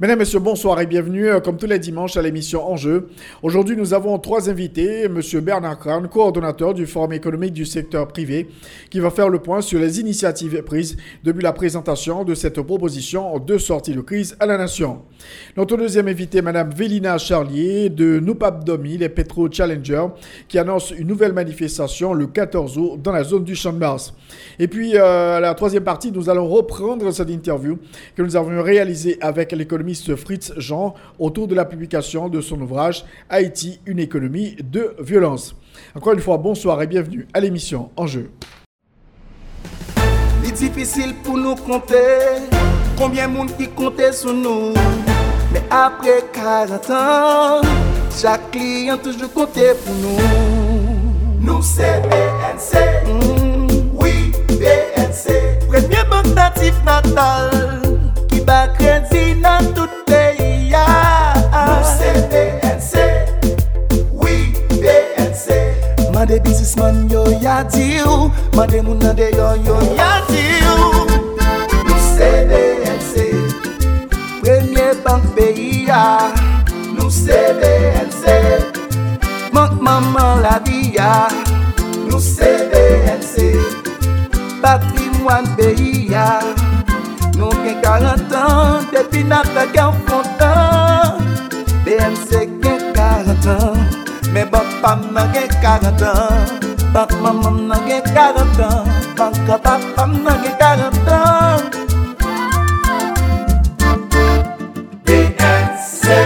Mesdames, Messieurs, bonsoir et bienvenue euh, comme tous les dimanches à l'émission Enjeu. Aujourd'hui, nous avons trois invités. Monsieur Bernard Kran, coordonnateur du Forum économique du secteur privé, qui va faire le point sur les initiatives prises depuis la présentation de cette proposition de sortie de crise à la nation. Notre deuxième invité, Madame Vélina Charlier de Domi, les Petro Challenger, qui annonce une nouvelle manifestation le 14 août dans la zone du Champ de Mars. Et puis, euh, à la troisième partie, nous allons reprendre cette interview que nous avons réalisée avec l'économie Fritz Jean autour de la publication de son ouvrage Haïti, une économie de violence. Encore une fois, bonsoir et bienvenue à l'émission Enjeu. Il est difficile pour nous compter combien de monde qui comptait sur nous. Mais après 40 ans, chaque client toujours comptait pour nous. Nous c'est BNC, mm. oui BNC. Premier banque natif natal bakredi nan tout peyi ya. Nou se BNC, oui BNC Mande bizisman yo ya di ou, mande moun nan de yo yo ya di ou. Nou se BNC, premye bank peyi ya. Nou se BNC, mank maman la vi ya. Nou se BNC, patrimwan peyi ya. Nou gen 40 an, depi nan fèk an fontan BMC gen 40 an, men bapam nan gen 40 an Bak mamam nan gen 40 an, banka papam nan gen 40 an BMC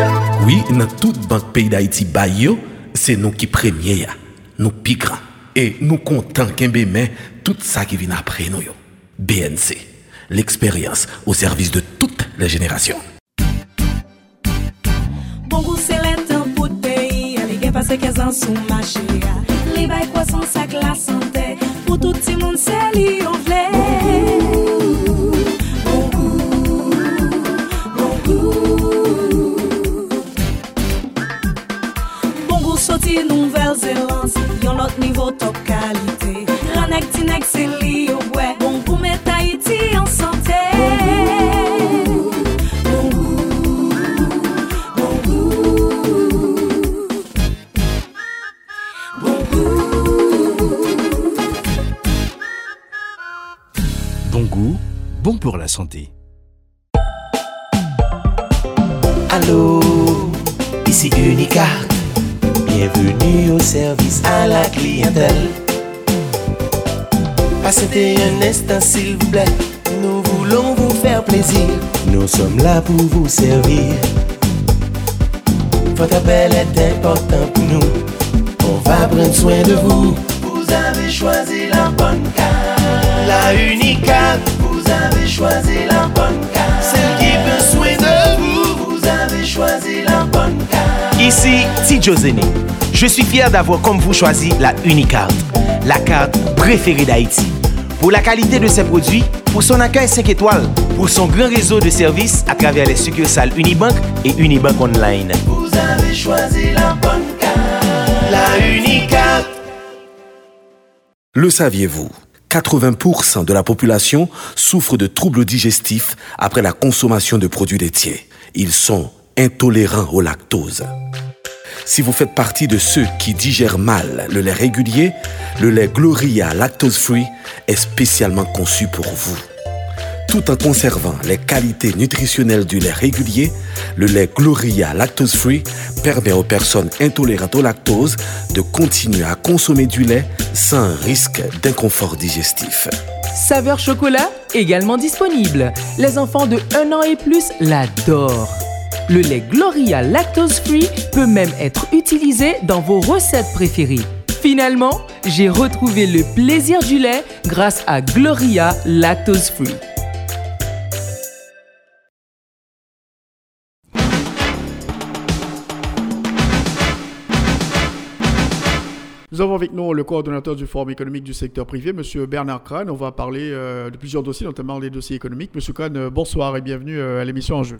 Oui, nan tout bank peyi d'Haïti bay yo, se nou ki premye ya, nou pi gran E nou kontan kenbe men, tout sa ki vin apre nou yo. BNC l'expérience au service de toutes les générations. Bon goût c'est temps pour pays, les gars passent 15 ans sous marché. Les bails croissance avec la. S'il vous plaît. Nous voulons vous faire plaisir. Nous sommes là pour vous servir. Votre appel est important pour nous. On va prendre soin de vous. Vous avez choisi la bonne carte. La Unicard. Vous avez choisi la bonne carte. Celle qui veut soin de vous. Vous avez choisi la bonne carte. Ici Tidjo Zene. Je suis fier d'avoir comme vous choisi la Unicard, la carte préférée d'Haïti. Pour la qualité de ses produits, pour son accueil 5 étoiles, pour son grand réseau de services à travers les succursales Unibank et Unibank Online. Vous avez choisi la bonne carte. La Unicard. Le saviez-vous 80% de la population souffre de troubles digestifs après la consommation de produits laitiers. Ils sont intolérants au lactose. Si vous faites partie de ceux qui digèrent mal le lait régulier, le lait Gloria Lactose Free est spécialement conçu pour vous. Tout en conservant les qualités nutritionnelles du lait régulier, le lait Gloria Lactose Free permet aux personnes intolérantes au lactose de continuer à consommer du lait sans risque d'inconfort digestif. Saveur chocolat également disponible. Les enfants de 1 an et plus l'adorent. Le lait Gloria Lactose Free peut même être utilisé dans vos recettes préférées. Finalement, j'ai retrouvé le plaisir du lait grâce à Gloria Lactose Free. Avons avec nous le coordonnateur du Forum économique du secteur privé, M. Bernard Crane. On va parler de plusieurs dossiers, notamment les dossiers économiques. M. Crane, bonsoir et bienvenue à l'émission En Jeu.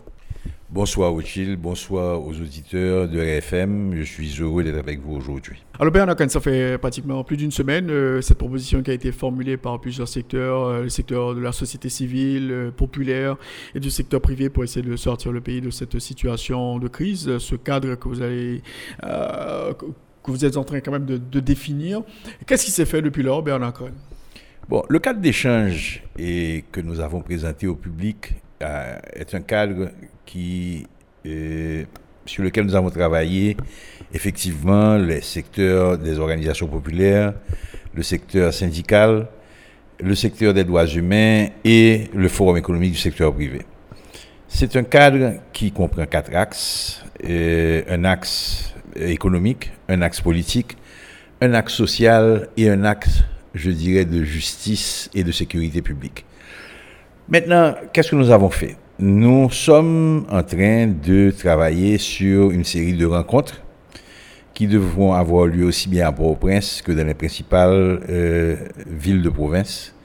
Bonsoir Ochil, bonsoir aux auditeurs de RFM. Je suis heureux d'être avec vous aujourd'hui. Alors Bernard ça fait pratiquement plus d'une semaine euh, cette proposition qui a été formulée par plusieurs secteurs, euh, le secteur de la société civile, euh, populaire et du secteur privé pour essayer de sortir le pays de cette situation de crise, ce cadre que vous allez que vous êtes en train quand même de, définir. Qu'est-ce qui s'est fait depuis lors, Bernard Cohen? Bon, le cadre d'échange que nous avons présenté au public est un cadre qui, euh, sur lequel nous avons travaillé, effectivement, les secteurs des organisations populaires, le secteur syndical, le secteur des droits humains et le forum économique du secteur privé. C'est un cadre qui comprend quatre axes, euh, un axe économique, un axe politique, un axe social et un axe, je dirais, de justice et de sécurité publique. Maintenant, qu'est-ce que nous avons fait? Nous sommes en train de travailler sur une série de rencontres qui devront avoir lieu aussi bien à Port-au-Prince que dans les principales euh, villes de province,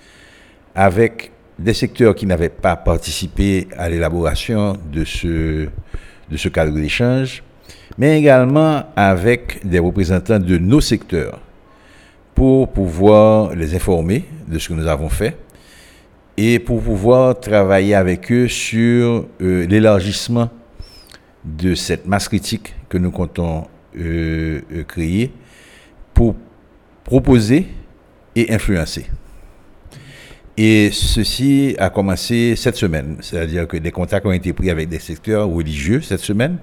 avec des secteurs qui n'avaient pas participé à l'élaboration de ce, de ce cadre d'échange, mais également avec des représentants de nos secteurs pour pouvoir les informer de ce que nous avons fait et pour pouvoir travailler avec eux sur euh, l'élargissement de cette masse critique que nous comptons euh, euh, créer pour proposer et influencer. Et ceci a commencé cette semaine, c'est-à-dire que des contacts ont été pris avec des secteurs religieux cette semaine.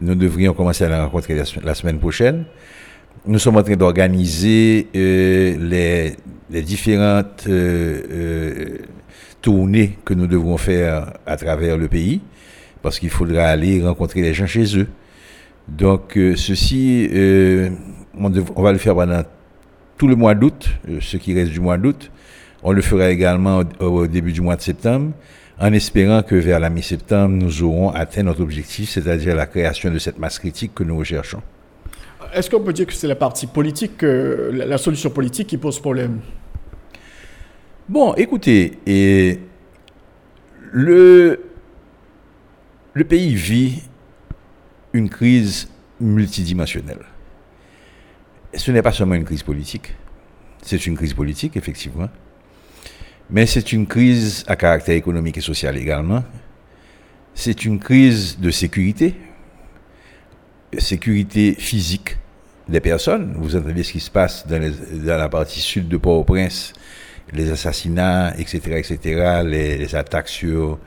Nous devrions commencer à la rencontrer la, semaine prochaine. Nous sommes en train d'organiser les, les, différentes tournée que nous devrons faire à travers le pays, parce qu'il faudra aller rencontrer les gens chez eux. Donc, euh, ceci, euh, on, va le faire pendant tout le mois d'août, euh, ce qui reste du mois d'août. On le fera également au, début du mois de septembre, en espérant que vers la mi-septembre, nous aurons atteint notre objectif, c'est-à-dire la création de cette masse critique que nous recherchons. Est-ce qu'on peut dire que c'est la partie politique, la solution politique qui pose problème? Bon, écoutez, et le, le pays vit une crise multidimensionnelle. Ce n'est pas seulement une crise politique, c'est une crise politique, effectivement, mais c'est une crise à caractère économique et social également. C'est une crise de sécurité, sécurité physique des personnes. Vous entendez ce qui se passe dans, dans la partie sud de Port-au-Prince les assassinats, etc., etc., les, attaques sur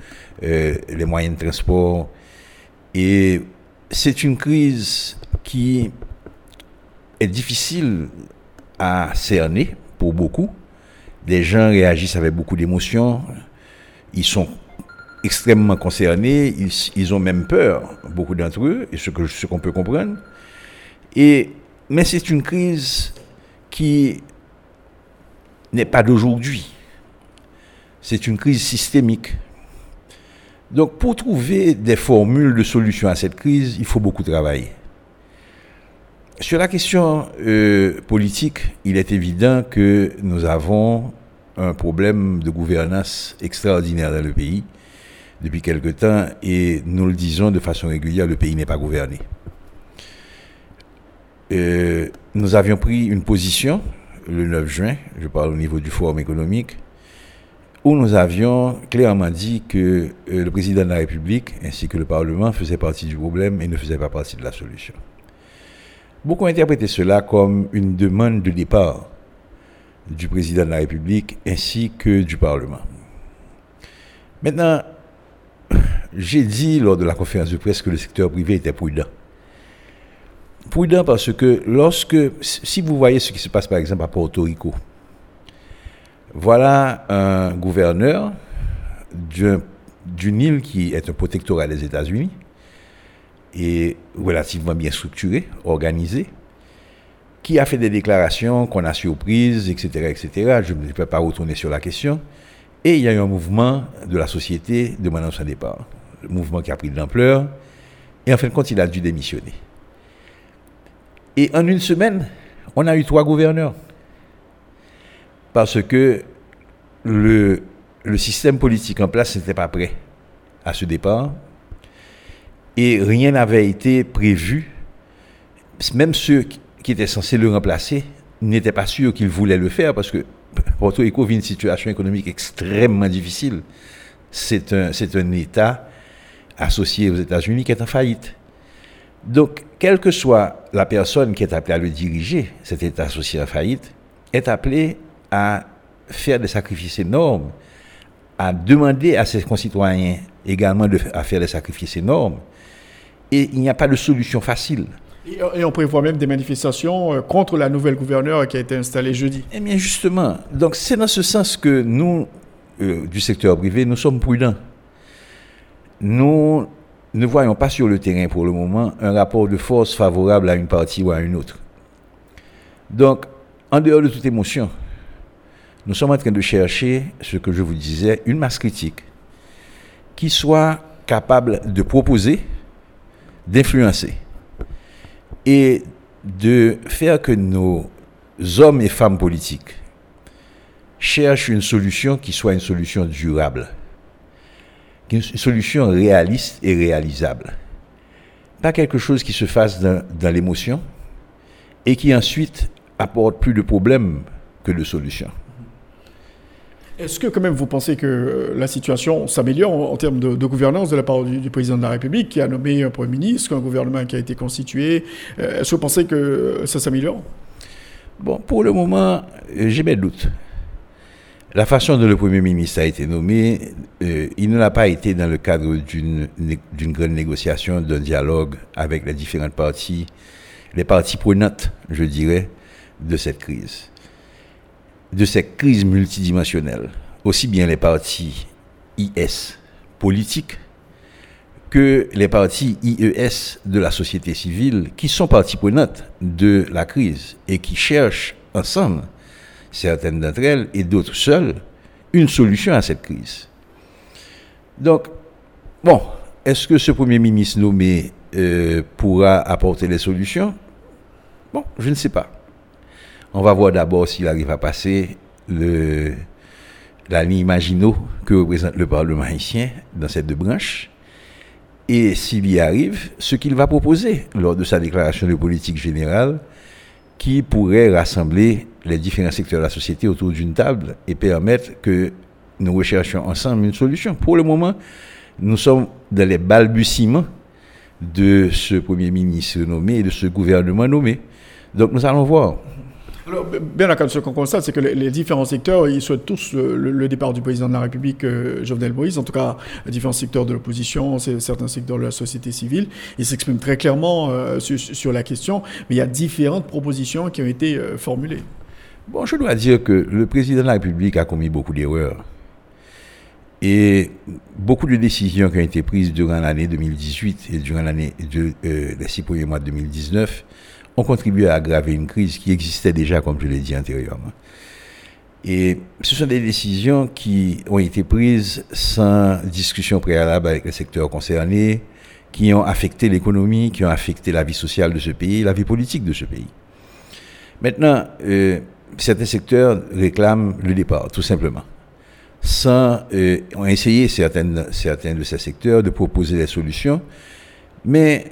euh, les moyens de transport. Et c'est une crise qui est difficile à cerner pour beaucoup. Les gens réagissent avec beaucoup d'émotions. Ils sont extrêmement concernés. Ils, ont même peur, beaucoup d'entre eux, et ce qu'on ce qu'on peut comprendre. Et, mais c'est une crise qui n'est pas d'aujourd'hui. C'est une crise systémique. Donc pour trouver des formules de solution à cette crise, il faut beaucoup travailler. Sur la question euh, politique, il est évident que nous avons un problème de gouvernance extraordinaire dans le pays depuis quelque temps et nous le disons de façon régulière, le pays n'est pas gouverné. Euh, nous avions pris une position le 9 juin, je parle au niveau du forum économique, où nous avions clairement dit que euh, le président de la République ainsi que le Parlement faisaient partie du problème et ne faisaient pas partie de la solution. Beaucoup ont interprété cela comme une demande de départ du président de la République ainsi que du Parlement. Maintenant, j'ai dit lors de la conférence de presse que le secteur privé était prudent. Prudent parce que lorsque, si vous voyez ce qui se passe par exemple à Porto Rico, voilà un gouverneur d'une île qui est un protectorat des États-Unis et relativement bien structuré, organisé, qui a fait des déclarations qu'on a surprises, etc., etc. Je ne peux pas retourner sur la question. Et il y a eu un mouvement de la société demandant son départ. Le mouvement qui a pris de l'ampleur. Et en fin de compte, il a dû démissionner. Et en une semaine, On a eu trois gouverneurs. Parce que le, le système politique en place n'était pas prêt à ce départ. Et rien n'avait été prévu. Même ceux qui étaient censés le remplacer n'étaient pas sûrs qu'ils voulaient le faire parce que Porto Rico vit une situation économique extrêmement difficile. C'est un, un État associé aux États-Unis qui est en faillite. Donc, quelle que soit la personne qui est appelée à le diriger, cet État associé en faillite, est appelé à faire des sacrifices énormes, à demander à ses concitoyens également de, à faire des sacrifices énormes. Et il n'y a pas de solution facile. Et, on prévoit même des manifestations euh, contre la nouvelle gouverneure qui a été installée jeudi. Eh bien, justement, donc c'est dans ce sens que nous, euh, du secteur privé, nous sommes prudents. Nous ne voyons pas sur le terrain pour le moment un rapport de force favorable à une partie ou à une autre. Donc, en dehors de toute émotion, nous sommes en train de chercher, ce que je vous disais, une masse critique qui soit capable de proposer, d'influencer et de faire que nos hommes et femmes politiques cherchent une solution qui soit une solution durable, une solution réaliste et réalisable. Pas quelque chose qui se fasse dans, l'émotion et qui ensuite apporte plus de problèmes que de solutions. Est-ce que quand même vous pensez que euh, la situation s'améliore en, termes de, gouvernance de la part du, président de la République qui a nommé un Premier ministre, un gouvernement qui a été constitué euh, Est-ce que vous pensez que ça s'améliore? Bon, pour le moment, euh, j'ai mes doutes. La façon dont le Premier ministre a été nommé, il ne l'a pas été dans le cadre d'une grande négociation, d'un dialogue avec les différentes parties, les parties prenantes, je dirais, de cette crise de cette crise multidimensionnelle, aussi bien les partis IS politiques que les partis IES de la société civile, qui sont parties prenantes de la crise et qui cherchent ensemble, certaines d'entre elles et d'autres seules, une solution à cette crise. Donc, bon, est-ce que ce Premier ministre nommé euh, pourra apporter les solutions? Bon, je ne sais pas. On va voir d'abord s'il arrive à passer la ligne Maginot que représente le Parlement haïtien dans ces deux branches. Et s'il y arrive, ce qu'il va proposer lors de sa déclaration de politique générale qui pourrait rassembler les différents secteurs de la société autour d'une table et permettre que nous recherchions ensemble une solution. Pour le moment, nous sommes dans les balbutiements de ce Premier ministre nommé et de ce gouvernement nommé. Donc nous allons voir. Alors, bien là, ce qu'on constate, c'est que les, différents secteurs, ils souhaitent tous le, départ du président de la République, euh, Jovenel Moïse, en tout cas, différents secteurs de l'opposition, certains secteurs de la société civile. Ils s'expriment très clairement euh, sur, la question, mais il y a différentes propositions qui ont été euh, formulées. Bon, je dois dire que le président de la République a commis beaucoup d'erreurs. Et beaucoup de décisions qui ont été prises durant l'année 2018 et durant l'année de, les six premiers mois de 2019 ont contribué à aggraver une crise qui existait déjà, comme je l'ai dit antérieurement. Et ce sont des décisions qui ont été prises sans discussion préalable avec les secteurs concernés, qui ont affecté l'économie, qui ont affecté la vie sociale de ce pays, la vie politique de ce pays. Maintenant, euh, certains secteurs réclament le départ, tout simplement. Sans, euh, ont essayé certaines, certains de ces secteurs de proposer des solutions, mais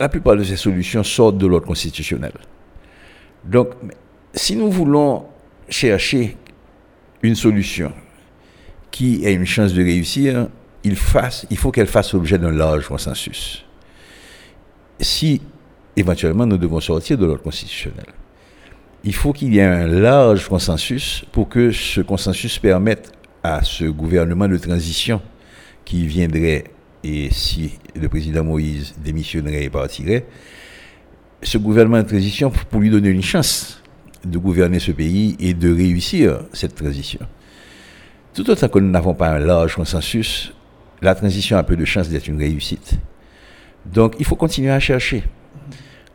la plupart de ces solutions sortent de l'ordre constitutionnel. Donc, si nous voulons chercher une solution qui ait une chance de réussir, il, faut qu'elle fasse l'objet d'un large consensus. Si éventuellement nous devons sortir de l'ordre constitutionnel, il faut qu'il y ait un large consensus pour que ce consensus permette à ce gouvernement de transition qui viendrait et si le président Moïse démissionnerait et partirait, ce gouvernement de transition pour lui donner une chance de gouverner ce pays et de réussir cette transition. Tout autant que nous n'avons pas un large consensus, la transition a peu de chances d'être une réussite. Donc il faut continuer à chercher.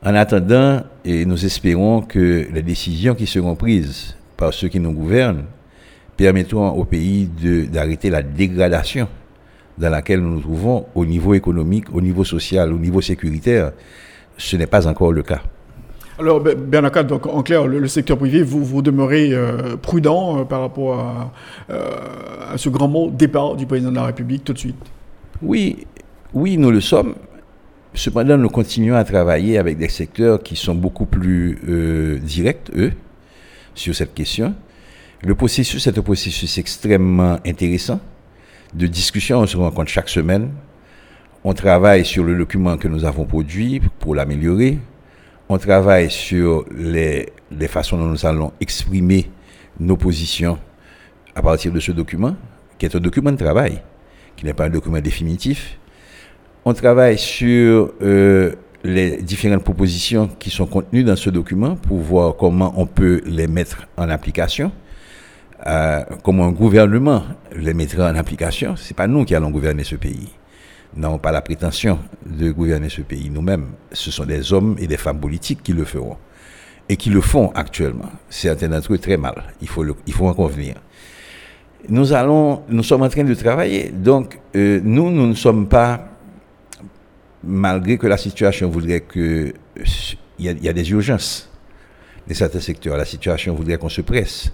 En attendant, et nous espérons que les décisions qui seront prises par ceux qui nous gouvernent permettront au pays d'arrêter la dégradation dans laquelle nous nous trouvons au niveau économique, au niveau social, au niveau sécuritaire, ce n'est pas encore le cas. Alors, Bernard donc en clair, le, secteur privé, vous, vous demeurez euh, prudent euh, par rapport à, euh, à, ce grand mot départ du président de la République tout de suite Oui, oui, nous le sommes. Cependant, nous continuons à travailler avec des secteurs qui sont beaucoup plus directs, eux, sur cette question. Le processus est un processus extrêmement intéressant de discussion. On se rencontre chaque semaine. On travaille sur le document que nous avons produit pour l'améliorer on travaille sur les, façons dont nous allons exprimer nos positions à partir de ce document, qui est un document de travail, qui n'est pas un document définitif. On travaille sur euh, les différentes propositions qui sont contenues dans ce document pour voir comment on peut les mettre en application. Euh, comment un gouvernement les mettra en application. Ce n'est pas nous qui allons gouverner ce pays n'avons pas la prétention de gouverner ce pays nous-mêmes. Ce sont des hommes et des femmes politiques qui le feront. Et qui le font actuellement. Certains d'entre eux très mal. Il faut, il faut en convenir. Nous, allons, nous sommes en train de travailler. Donc, euh, nous, nous ne sommes pas, malgré que la situation voudrait que. Il y, y, a des urgences dans certains secteurs. La situation voudrait qu'on se presse.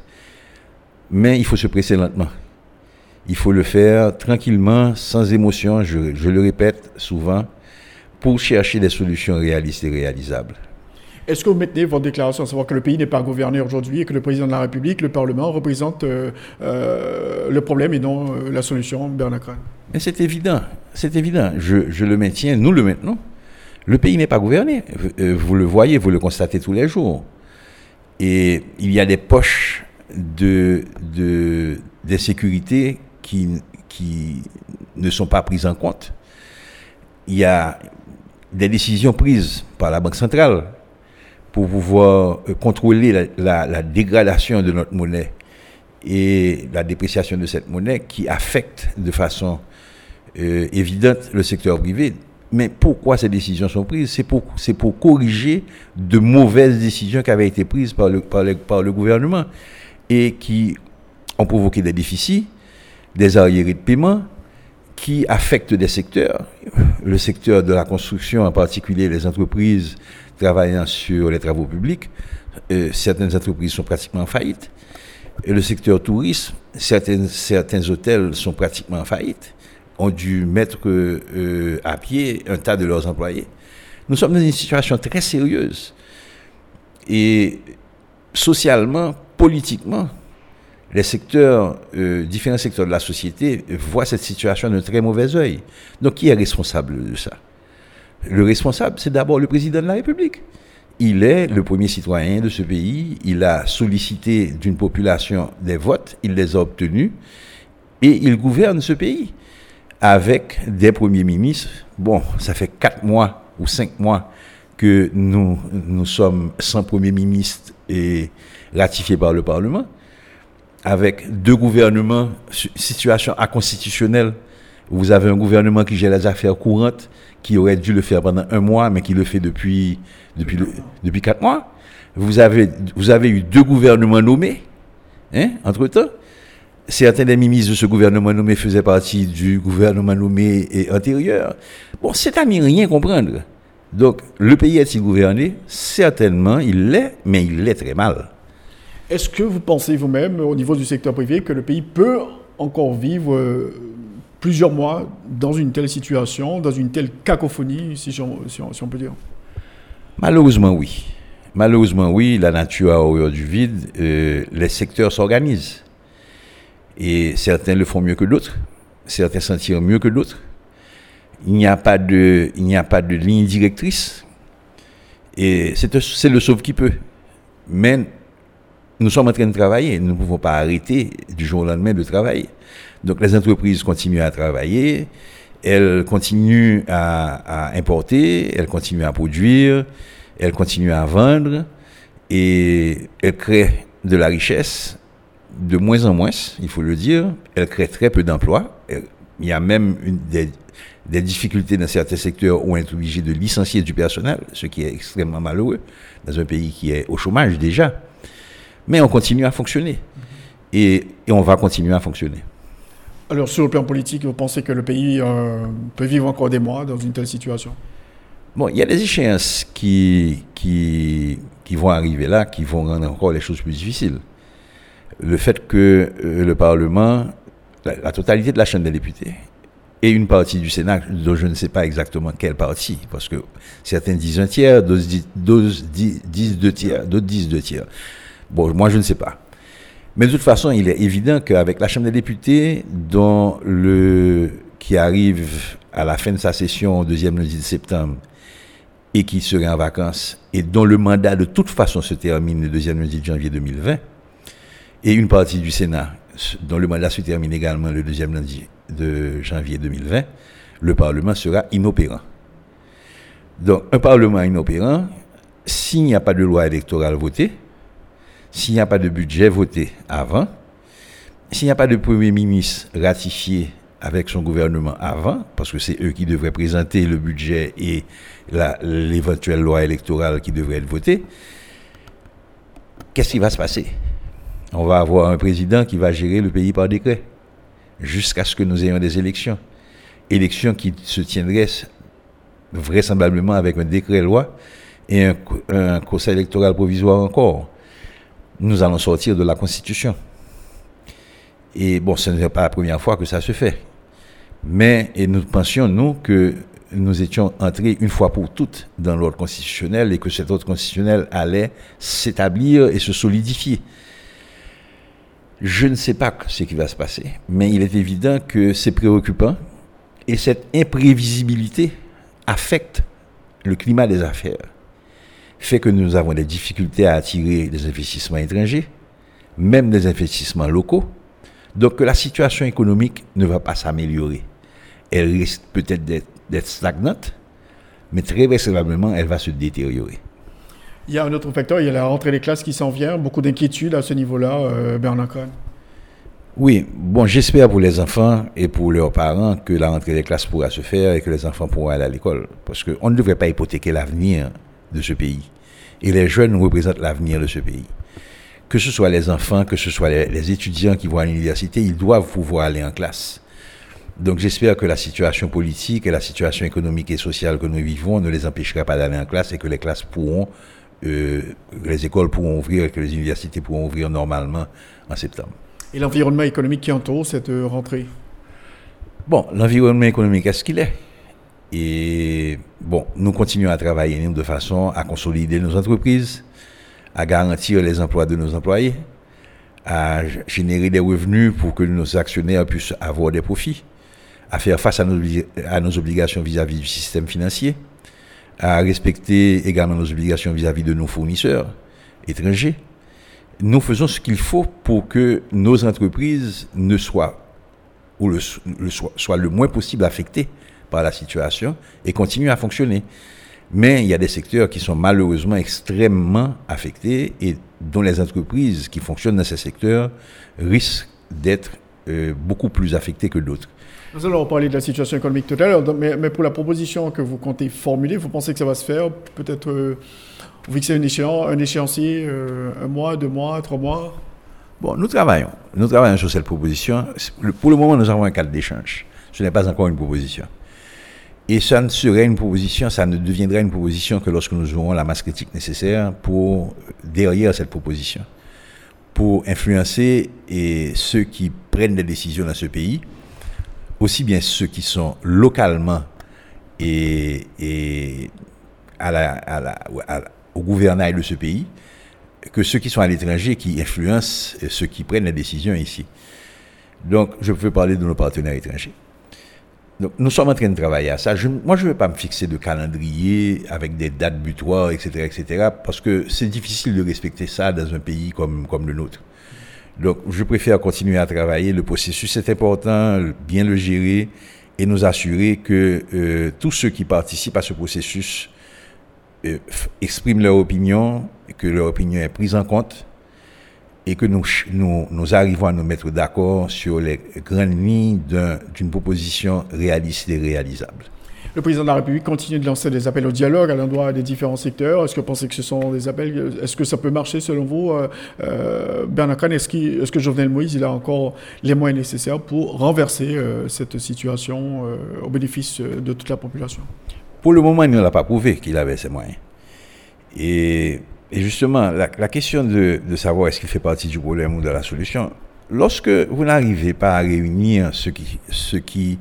Mais il faut se presser lentement. Il faut le faire tranquillement, sans émotion, je, le répète souvent, pour chercher des solutions réalistes et réalisables. Est-ce que vous maintenez votre déclaration à savoir que le pays n'est pas gouverné aujourd'hui et que le président de la République, le Parlement, représentent euh, euh, le problème et non euh, la solution, Bernard Crane Mais c'est évident, c'est évident. Je, je, le maintiens, nous le maintenons. Le pays n'est pas gouverné. Vous le voyez, vous le constatez tous les jours. Et il y a des poches de, de, d'insécurité qui, qui ne sont pas prises en compte. Il y a des décisions prises par la Banque centrale pour pouvoir euh, contrôler la, dégradation de notre monnaie et la dépréciation de cette monnaie qui affecte de façon euh, évidente le secteur privé. Mais pourquoi ces décisions sont prises? C'est pour, pour corriger de mauvaises décisions qui avaient été prises par le, par par le gouvernement et qui ont provoqué des déficits des arriérés de paiement qui affectent des secteurs. Le secteur de la construction, en particulier les entreprises travaillant sur les travaux publics, euh, certaines entreprises sont pratiquement en faillite. Et le secteur tourisme, certains, certains hôtels sont pratiquement en faillite, ont dû mettre euh, à pied un tas de leurs employés. Nous sommes dans une situation très sérieuse. Et socialement, politiquement, les secteurs, euh, différents secteurs de la société voient cette situation d'un très mauvais œil. Donc, qui est responsable de ça? Le responsable, c'est d'abord le président de la République. Il est le premier citoyen de ce pays. Il a sollicité d'une population des votes. Il les a obtenus. Et il gouverne ce pays avec des premiers ministres. Bon, ça fait quatre mois ou cinq mois que nous, nous sommes sans premier ministre et ratifié par le Parlement avec deux gouvernements, situation inconstitutionnelle. Vous avez un gouvernement qui gère les affaires courantes, qui aurait dû le faire pendant un mois, mais qui le fait depuis, depuis, depuis quatre mois. Vous avez, vous avez eu deux gouvernements nommés, hein, entre-temps. Certains des ministres de ce gouvernement nommé faisaient partie du gouvernement nommé et antérieur. Bon, c'est à ne rien comprendre. Donc, le pays est-il gouverné? Certainement, il l'est, mais il l'est très mal. Est-ce que vous pensez vous-même, au niveau du secteur privé, que le pays peut encore vivre euh, plusieurs mois dans une telle situation, dans une telle cacophonie, si on, peut dire? Malheureusement, oui. Malheureusement, oui, la nature a horreur du vide. Euh, les secteurs s'organisent. Et certains le font mieux que d'autres. Certains s'en tirent mieux que d'autres. Il n'y a pas de, a pas de ligne directrice. Et c'est le sauve qui peut. Mais nous sommes en train de travailler. Nous ne pouvons pas arrêter du jour au lendemain de travailler. Donc les entreprises continuent à travailler, elles continuent à, importer, elles continuent à produire, elles continuent à vendre et elles créent de la richesse de moins en moins, il faut le dire. Elles créent très peu d'emplois. Il y a même des, des, difficultés dans certains secteurs où on est obligé de licencier du personnel, ce qui est extrêmement malheureux dans un pays qui est au chômage déjà. Mais on continue à fonctionner. Et, on va continuer à fonctionner. Alors, sur le plan politique, vous pensez que le pays euh, peut vivre encore des mois dans une telle situation? Bon, il y a des échéances qui, qui, qui vont arriver là, qui vont rendre encore les choses plus difficiles. Le fait que euh, le Parlement, la, totalité de la Chambre des députés, et une partie du Sénat, dont je ne sais pas exactement quelle partie, parce que certains disent un tiers, d'autres disent, deux tiers, d'autres disent deux tiers. Bon, moi je ne sais pas. Mais de toute façon, il est évident qu'avec la Chambre des députés, dont le, qui arrive à la fin de sa session au deuxième lundi de septembre, et qui serait en vacances, et dont le mandat de toute façon se termine le deuxième lundi de janvier 2020, et une partie du Sénat, dont le mandat se termine également le deuxième lundi de janvier 2020, le Parlement sera inopérant. Donc, un Parlement inopérant, s'il n'y a pas de loi électorale votée, s'il n'y a pas de budget voté avant, s'il n'y a pas de Premier ministre ratifié avec son gouvernement avant, parce que c'est eux qui devraient présenter le budget et l'éventuelle loi électorale qui devrait être votée, qu'est-ce qui va se passer? On va avoir un président qui va gérer le pays par décret, jusqu'à ce que nous ayons des élections. Élections qui se tiendraient vraisemblablement avec un décret-loi et un, un conseil électoral provisoire encore. Nous allons sortir de la Constitution. Et bon, ce n'est pas la première fois que ça se fait. Mais nous pensions, nous, que nous étions entrés une fois pour toutes dans l'ordre constitutionnel et que cet ordre constitutionnel allait s'établir et se solidifier. Je ne sais pas ce qui va se passer, mais il est évident que c'est préoccupant et cette imprévisibilité affecte le climat des affaires, fait que nous avons des difficultés à attirer des investissements étrangers, même des investissements locaux, donc la situation économique ne va pas s'améliorer. Elle risque peut-être d'être stagnante, mais très vraisemblablement, elle va se détériorer. Il y a un autre facteur, il y a la rentrée des classes qui s'en vient. Beaucoup d'inquiétudes à ce niveau-là, euh, Bernard Cohen. Oui, bon, j'espère pour les enfants et pour leurs parents que la rentrée des classes pourra se faire et que les enfants pourront aller à l'école. Parce qu'on ne devrait pas hypothéquer l'avenir de ce pays. Et les jeunes représentent l'avenir de ce pays. Que ce soit les enfants, que ce soit les étudiants qui vont à l'université, ils doivent pouvoir aller en classe. Donc j'espère que la situation politique et la situation économique et sociale que nous vivons ne les empêchera pas d'aller en classe et que les classes pourront euh, les écoles pourront ouvrir et que les universités pourront ouvrir normalement en septembre. Et l'environnement économique qui entoure cette euh, rentrée? Bon, l'environnement économique, est-ce qu'il est? Et bon, nous continuons à travailler de façon à consolider nos entreprises, à garantir les emplois de nos employés, à générer des revenus pour que nos actionnaires puissent avoir des profits, à faire face à nos, obligations vis-à-vis -vis du système financier à respecter également nos obligations vis-à-vis de nos fournisseurs étrangers. Nous faisons ce qu'il faut pour que nos entreprises ne soient, ou le, soient, le moins possible affectées par la situation et continuent à fonctionner. Mais il y a des secteurs qui sont malheureusement extrêmement affectés et dont les entreprises qui fonctionnent dans ces secteurs risquent d'être euh, beaucoup plus affectées que d'autres. Nous allons parler de la situation économique tout à l'heure, mais, pour la proposition que vous comptez formuler, vous pensez que ça va se faire Peut-être euh, vous fixez un échéancier, euh, un mois, deux mois, trois mois? Bon, nous travaillons. Nous travaillons sur cette proposition. Pour le moment, nous avons un cadre d'échange. Ce n'est pas encore une proposition. Et ça ne serait une proposition, ça ne deviendrait une proposition que lorsque nous aurons la masse critique nécessaire pour, derrière cette proposition, pour influencer et ceux qui prennent des décisions dans ce pays, aussi bien ceux qui sont localement et, au gouvernail de ce pays, que ceux qui sont à l'étranger, qui influencent ceux qui prennent les décisions ici. Donc, je peux parler de nos partenaires étrangers. Donc, nous sommes en train de travailler à ça. moi, je ne vais pas me fixer de calendrier avec des dates butoirs, etc., etc., parce que c'est difficile de respecter ça dans un pays comme, comme le nôtre. Donc, je préfère continuer à travailler. Le processus est important, bien le gérer et nous assurer que euh, tous ceux qui participent à ce processus euh, expriment leur opinion, que leur opinion est prise en compte et que nous, nous, nous arrivons à nous mettre d'accord sur les grandes lignes d'une proposition réaliste et réalisable. Le président de la République continue de lancer des appels au dialogue à l'endroit des différents secteurs. Est-ce que vous pensez que ce sont des appels Est-ce que ça peut marcher selon vous euh, euh Bernard Kahn, est-ce, est que Jovenel Moïse il a encore les moyens nécessaires pour renverser euh, cette situation euh, au bénéfice de toute la population? Pour le moment, il ne l'a pas prouvé qu'il avait ces moyens. Et Et justement, la, question de, savoir est-ce qu'il fait partie du problème ou de la solution, lorsque vous n'arrivez pas à réunir ce qui, ce qui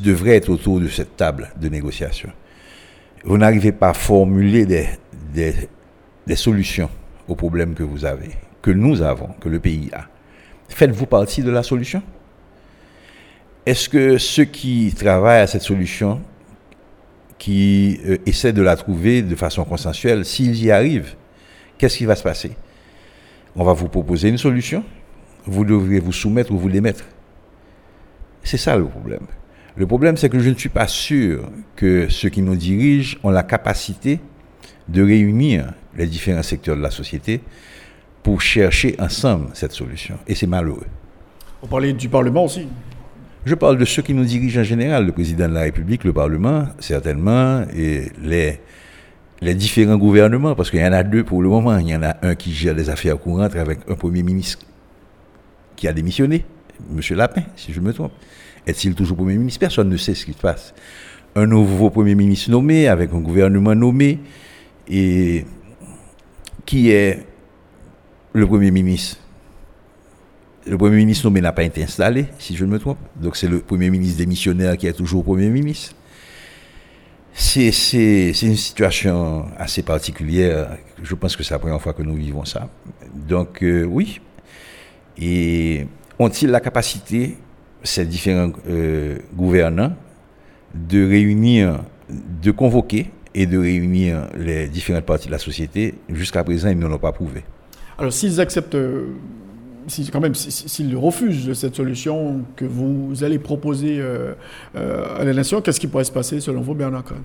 devrait être autour de cette table de négociation, vous n'arrivez pas à formuler des, des, des solutions aux problèmes que vous avez, que nous avons, que le pays a. Faites-vous partie de la solution? Est-ce que ceux qui travaillent à cette solution, qui euh, essaient de la trouver de façon consensuelle, s'ils y arrivent, qu'est-ce qui va se passer? On va vous proposer une solution, vous devrez vous soumettre ou vous l'émettre. C'est ça le problème. Le problème, c'est que je ne suis pas sûr que ceux qui nous dirigent ont la capacité de réunir les différents secteurs de la société pour chercher ensemble cette solution. Et c'est malheureux. On parlait du Parlement aussi. Je parle de ceux qui nous dirigent en général, le président de la République, le Parlement, certainement, et les, différents gouvernements, parce qu'il y en a deux pour le moment. Il y en a un qui gère les affaires courantes avec un Premier ministre qui a démissionné, M. Lapin, si je me trompe. Est-il toujours Premier ministre? Personne ne sait ce qui se passe. Un nouveau Premier ministre nommé, avec un gouvernement nommé, et qui est le Premier ministre le Premier ministre nommé n'a pas été installé, si je ne me trompe. Donc c'est le Premier ministre démissionnaire qui est toujours Premier ministre. C'est une situation assez particulière. Je pense que c'est la première fois que nous vivons ça. Donc euh, oui. Et ont-ils la capacité, ces différents euh, gouvernants, de réunir, de convoquer et de réunir les différentes parties de la société? Jusqu'à présent, ils ne l'ont pas prouvé. Alors s'ils acceptent si, quand même, s'ils refusent cette solution que vous allez proposer euh, euh, à la nation, qu'est-ce qui pourrait se passer selon vous, Bernard Kahn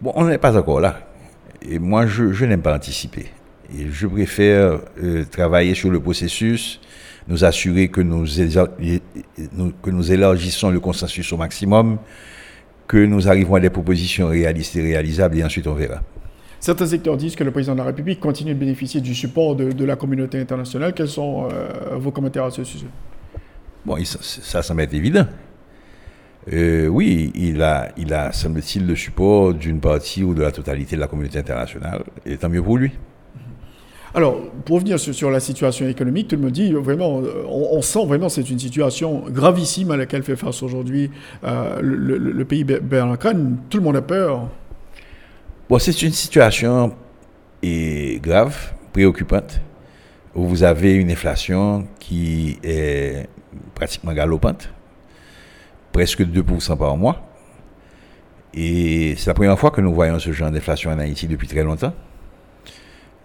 Bon, on n'est pas encore là. Et moi, je, n'aime pas anticiper. Je préfère euh, travailler sur le processus, nous assurer que nous, que nous élargissons le consensus au maximum, que nous arrivons à des propositions réalistes et réalisables, et ensuite on verra. Certains secteurs disent que le président de la République continue de bénéficier du support de, la communauté internationale. Quels sont euh, vos commentaires à ce sujet? Bon, ça, ça semble être évident. Euh, oui, il a, il a semble-t-il, le support d'une partie ou de la totalité de la communauté internationale, et tant mieux pour lui. Alors, pour revenir sur, la situation économique, tout le monde dit vraiment, on, sent vraiment c'est une situation gravissime à laquelle fait face aujourd'hui euh, le, pays Bernard Tout le monde a peur. Bon, c'est une situation grave, préoccupante, où vous avez une inflation qui est pratiquement galopante, presque 2% par mois. Et c'est la première fois que nous voyons ce genre d'inflation en Haïti depuis très longtemps.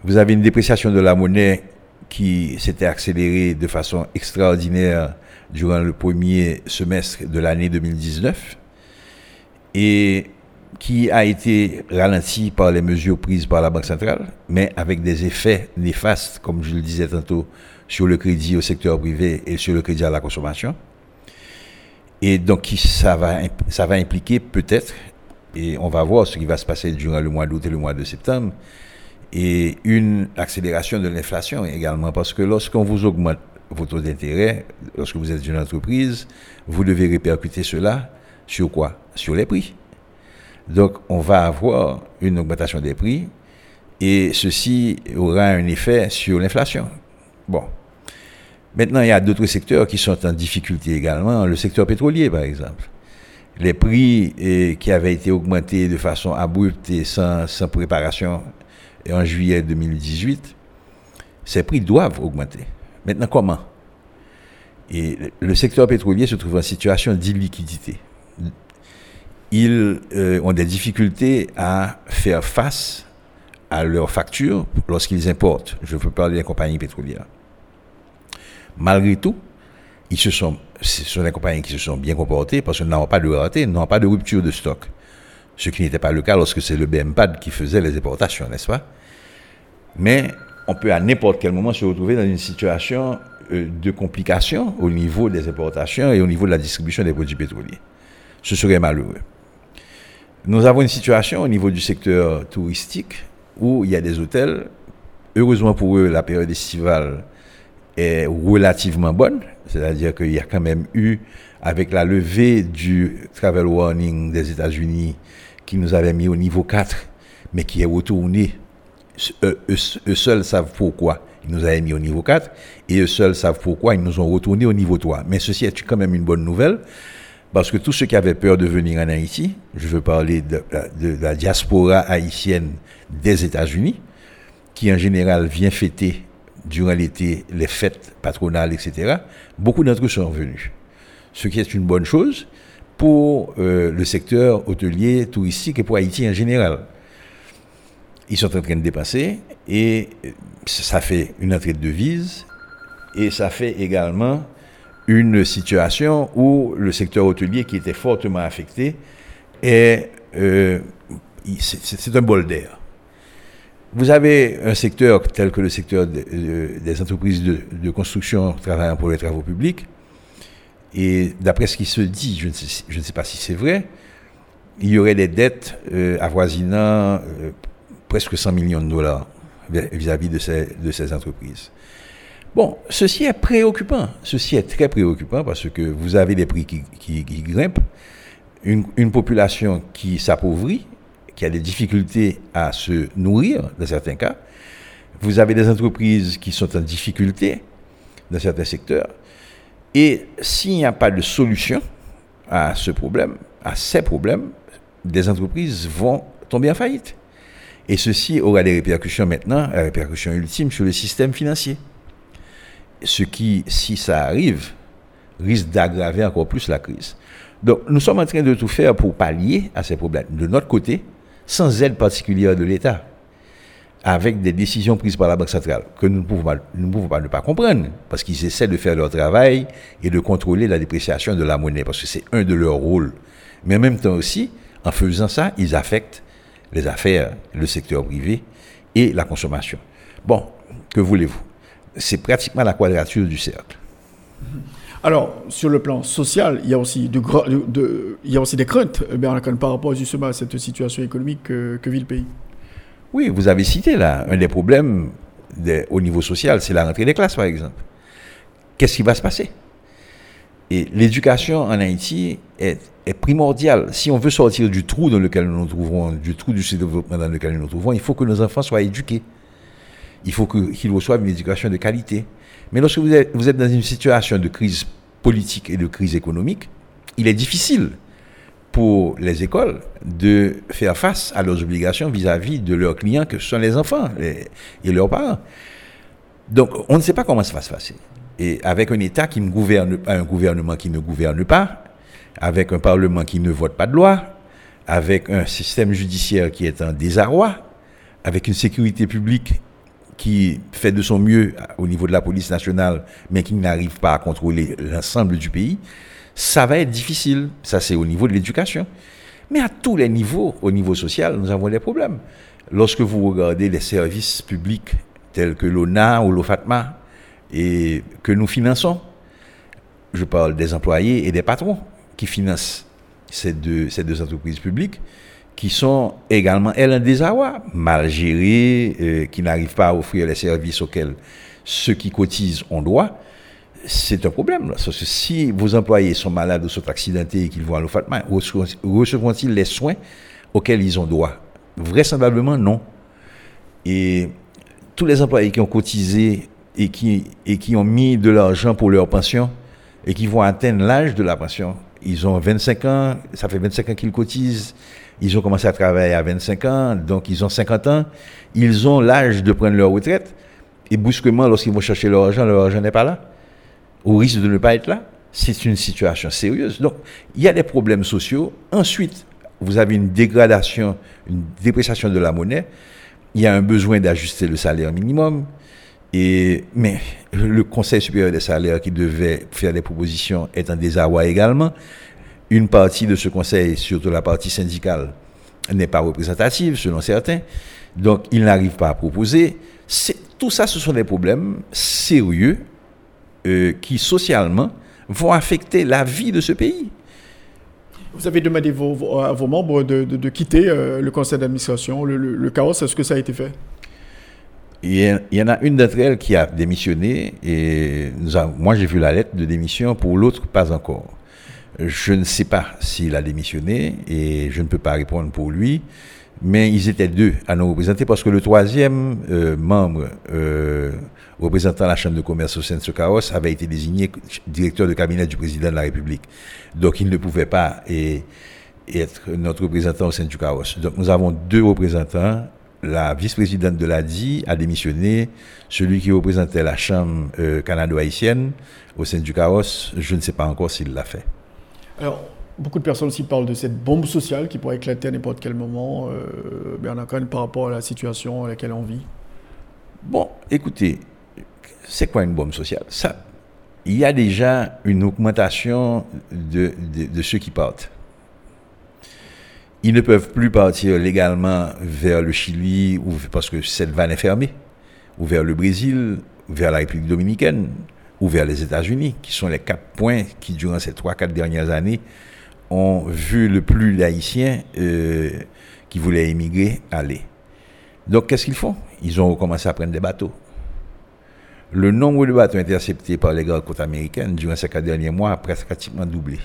Vous avez une dépréciation de la monnaie qui s'était accélérée de façon extraordinaire durant le premier semestre de l'année 2019. Et qui a été ralenti par les mesures prises par la Banque centrale, mais avec des effets néfastes, comme je le disais tantôt, sur le crédit au secteur privé et sur le crédit à la consommation. Et donc, ça va, impliquer peut-être, et on va voir ce qui va se passer durant le mois d'août et le mois de septembre, et une accélération de l'inflation également, parce que lorsqu'on vous augmente vos taux d'intérêt, lorsque vous êtes une entreprise, vous devez répercuter cela sur quoi? Sur les prix. Donc, on va avoir une augmentation des prix et ceci aura un effet sur l'inflation. Bon. Maintenant, il y a d'autres secteurs qui sont en difficulté également, le secteur pétrolier, par exemple. Les prix eh, qui avaient été augmentés de façon abrupte et sans, sans préparation en juillet 2018, ces prix doivent augmenter. Maintenant, comment? Et le secteur pétrolier se trouve en situation d'illiquidité ils euh, ont des difficultés à faire face à leurs factures lorsqu'ils importent. Je veux parler des compagnies pétrolières. Malgré tout, ils sont, ce sont des compagnies qui se sont bien comportées parce qu'elles n'ont pas de raté, n'ont pas de rupture de stock. Ce qui n'était pas le cas lorsque c'est le BMPAD qui faisait les importations, n'est-ce pas? Mais on peut à n'importe quel moment se retrouver dans une situation euh, de complication au niveau des importations et au niveau de la distribution des produits pétroliers. Ce serait malheureux. Nous avons une situation au niveau du secteur touristique où il y a des hôtels. Heureusement pour eux, la période estivale est relativement bonne. C'est-à-dire qu'il y a quand même eu, avec la levée du travel warning des États-Unis qui nous avait mis au niveau 4, mais qui est retourné eux, seuls savent pourquoi ils nous avaient mis au niveau 4 et eux seuls savent pourquoi ils nous ont retourné au niveau 3. Mais ceci est quand même une bonne nouvelle parce que tous ceux qui avaient peur de venir en Haïti, je veux parler de, la diaspora haïtienne des États-Unis, qui en général vient fêter durant l'été les fêtes patronales, etc., beaucoup d'entre eux sont venus. Ce qui est une bonne chose pour euh, le secteur hôtelier, touristique et pour Haïti en général. Ils sont en train de dépasser et ça fait une entrée de devises et ça fait également une situation où le secteur hôtelier qui était fortement affecté est euh, c'est un bol d'air. Vous avez un secteur tel que le secteur des entreprises de, construction travaillant pour les travaux publics, et d'après ce qui se dit, je ne sais, pas si c'est vrai, il y aurait des dettes euh, avoisinant euh, presque 100 millions de dollars vis-à-vis de ces entreprises. Bon, ceci est préoccupant. Ceci est très préoccupant parce que vous avez des prix qui, grimpent, une, une, population qui s'appauvrit, qui a des difficultés à se nourrir dans certains cas. Vous avez des entreprises qui sont en difficulté dans certains secteurs. Et s'il n'y a pas de solution à ce problème, à ces problèmes, des entreprises vont tomber en faillite. Et ceci aura des répercussions maintenant, la répercussion ultime sur le système financier. Ce qui, si ça arrive, risque d'aggraver encore plus la crise. Donc, nous sommes en train de tout faire pour pallier à ces problèmes. De notre côté, sans aide particulière de l'État, avec des décisions prises par la Banque centrale, que nous ne pouvons pas, nous pouvons pas ne pas comprendre, parce qu'ils essaient de faire leur travail et de contrôler la dépréciation de la monnaie, parce que c'est un de leurs rôles. Mais en même temps aussi, en faisant ça, ils affectent les affaires, le secteur privé et la consommation. Bon, que voulez-vous? C'est pratiquement la quadrature du cercle. Alors, sur le plan social, il y a aussi, de, de, il y a aussi des craintes, par rapport justement à cette situation économique que, vit le pays. Oui, vous avez cité là, un des problèmes au niveau social, c'est la rentrée des classes, par exemple. Qu'est-ce qui va se passer? Et l'éducation en Haïti est, est, primordiale. Si on veut sortir du trou dans lequel nous nous trouvons, du trou du développement dans lequel nous nous trouvons, il faut que nos enfants soient éduqués. Il faut qu'ils reçoivent une éducation de qualité. Mais lorsque vous êtes, vous êtes, dans une situation de crise politique et de crise économique, il est difficile pour les écoles de faire face à leurs obligations vis-à-vis de leurs clients, que sont les enfants et leurs parents. Donc, on ne sait pas comment ça va se passer. Et avec un État qui ne gouverne pas, un gouvernement qui ne gouverne pas, avec un Parlement qui ne vote pas de loi, avec un système judiciaire qui est en désarroi, avec une sécurité publique qui fait de son mieux au niveau de la police nationale, mais qui n'arrive pas à contrôler l'ensemble du pays, ça va être difficile. Ça, c'est au niveau de l'éducation. Mais à tous les niveaux, au niveau social, nous avons des problèmes. Lorsque vous regardez les services publics tels que l'ONA ou l'OFATMA, et que nous finançons, je parle des employés et des patrons qui financent ces deux, ces deux entreprises publiques, qui sont également, elles, en désarroi, mal gérées, euh, qui n'arrivent pas à offrir les services auxquels ceux qui cotisent ont droit, c'est un problème. Si vos employés sont malades ou sont accidentés et qu'ils vont à l'OFATMA, recevront-ils les soins auxquels ils ont droit? Vraisemblablement non. Et tous les employés qui ont cotisé et qui, et qui ont mis de l'argent pour leur pension et qui vont atteindre l'âge de la pension, ils ont 25 ans, ça fait 25 ans qu'ils cotisent, ils ont commencé à travailler à 25 ans, donc ils ont 50 ans. Ils ont l'âge de prendre leur retraite. Et brusquement, lorsqu'ils vont chercher leur argent, leur argent n'est pas là. Au risque de ne pas être là. C'est une situation sérieuse. Donc, il y a des problèmes sociaux. Ensuite, vous avez une dégradation, une dépréciation de la monnaie. Il y a un besoin d'ajuster le salaire minimum. Et, mais le Conseil supérieur des salaires qui devait faire des propositions est en désarroi également une partie de ce conseil, surtout la partie syndicale, n'est pas représentative selon certains. Donc, il n'arrive pas à proposer. Tout ça, ce sont des problèmes sérieux euh, qui, socialement, vont affecter la vie de ce pays. Vous avez demandé à vos membres de, quitter euh, le conseil d'administration, le, chaos. Est-ce que ça a été fait il y, en a une d'entre elles qui a démissionné et moi j'ai vu la lettre de démission, pour l'autre pas encore. Je ne sais pas s'il a démissionné et je ne peux pas répondre pour lui. mais ils étaient deux à nous représenter parce que le troisième euh, membre euh, représentant la Chambre de commerce au sein de ce chaos avait été désigné directeur de cabinet du président de la République. Donc il ne pouvait pas et, être notre représentant au sein du chaos. Donc nous avons deux représentants. La vice-présidente de l'ADI a démissionné. Celui qui représentait la Chambre euh, canado-haïtienne au sein du chaos, je ne sais pas encore s'il l'a fait. Alors, beaucoup de personnes aussi parlent de cette bombe sociale qui pourrait éclater à n'importe quel moment, euh, Bernard Cohen, par rapport à la situation à laquelle on vit. Bon, écoutez, c'est quoi une bombe sociale? Ça, il y a déjà une augmentation de, de, ceux qui partent. Ils ne peuvent plus partir légalement vers le Chili parce que cette vanne est fermée, ou vers le Brésil, ou vers la République dominicaine, ou vers les États-Unis, qui sont les quatre points qui, durant ces trois, quatre dernières années, ont vu le plus d'Haïtiens euh, qui voulaient émigrer aller. Donc, qu'est-ce qu'ils font? Ils ont recommencé à prendre des bateaux le nombre de bateaux interceptés par les grandes côtes américaines durant ces quatre derniers mois a presque pratiquement doublé.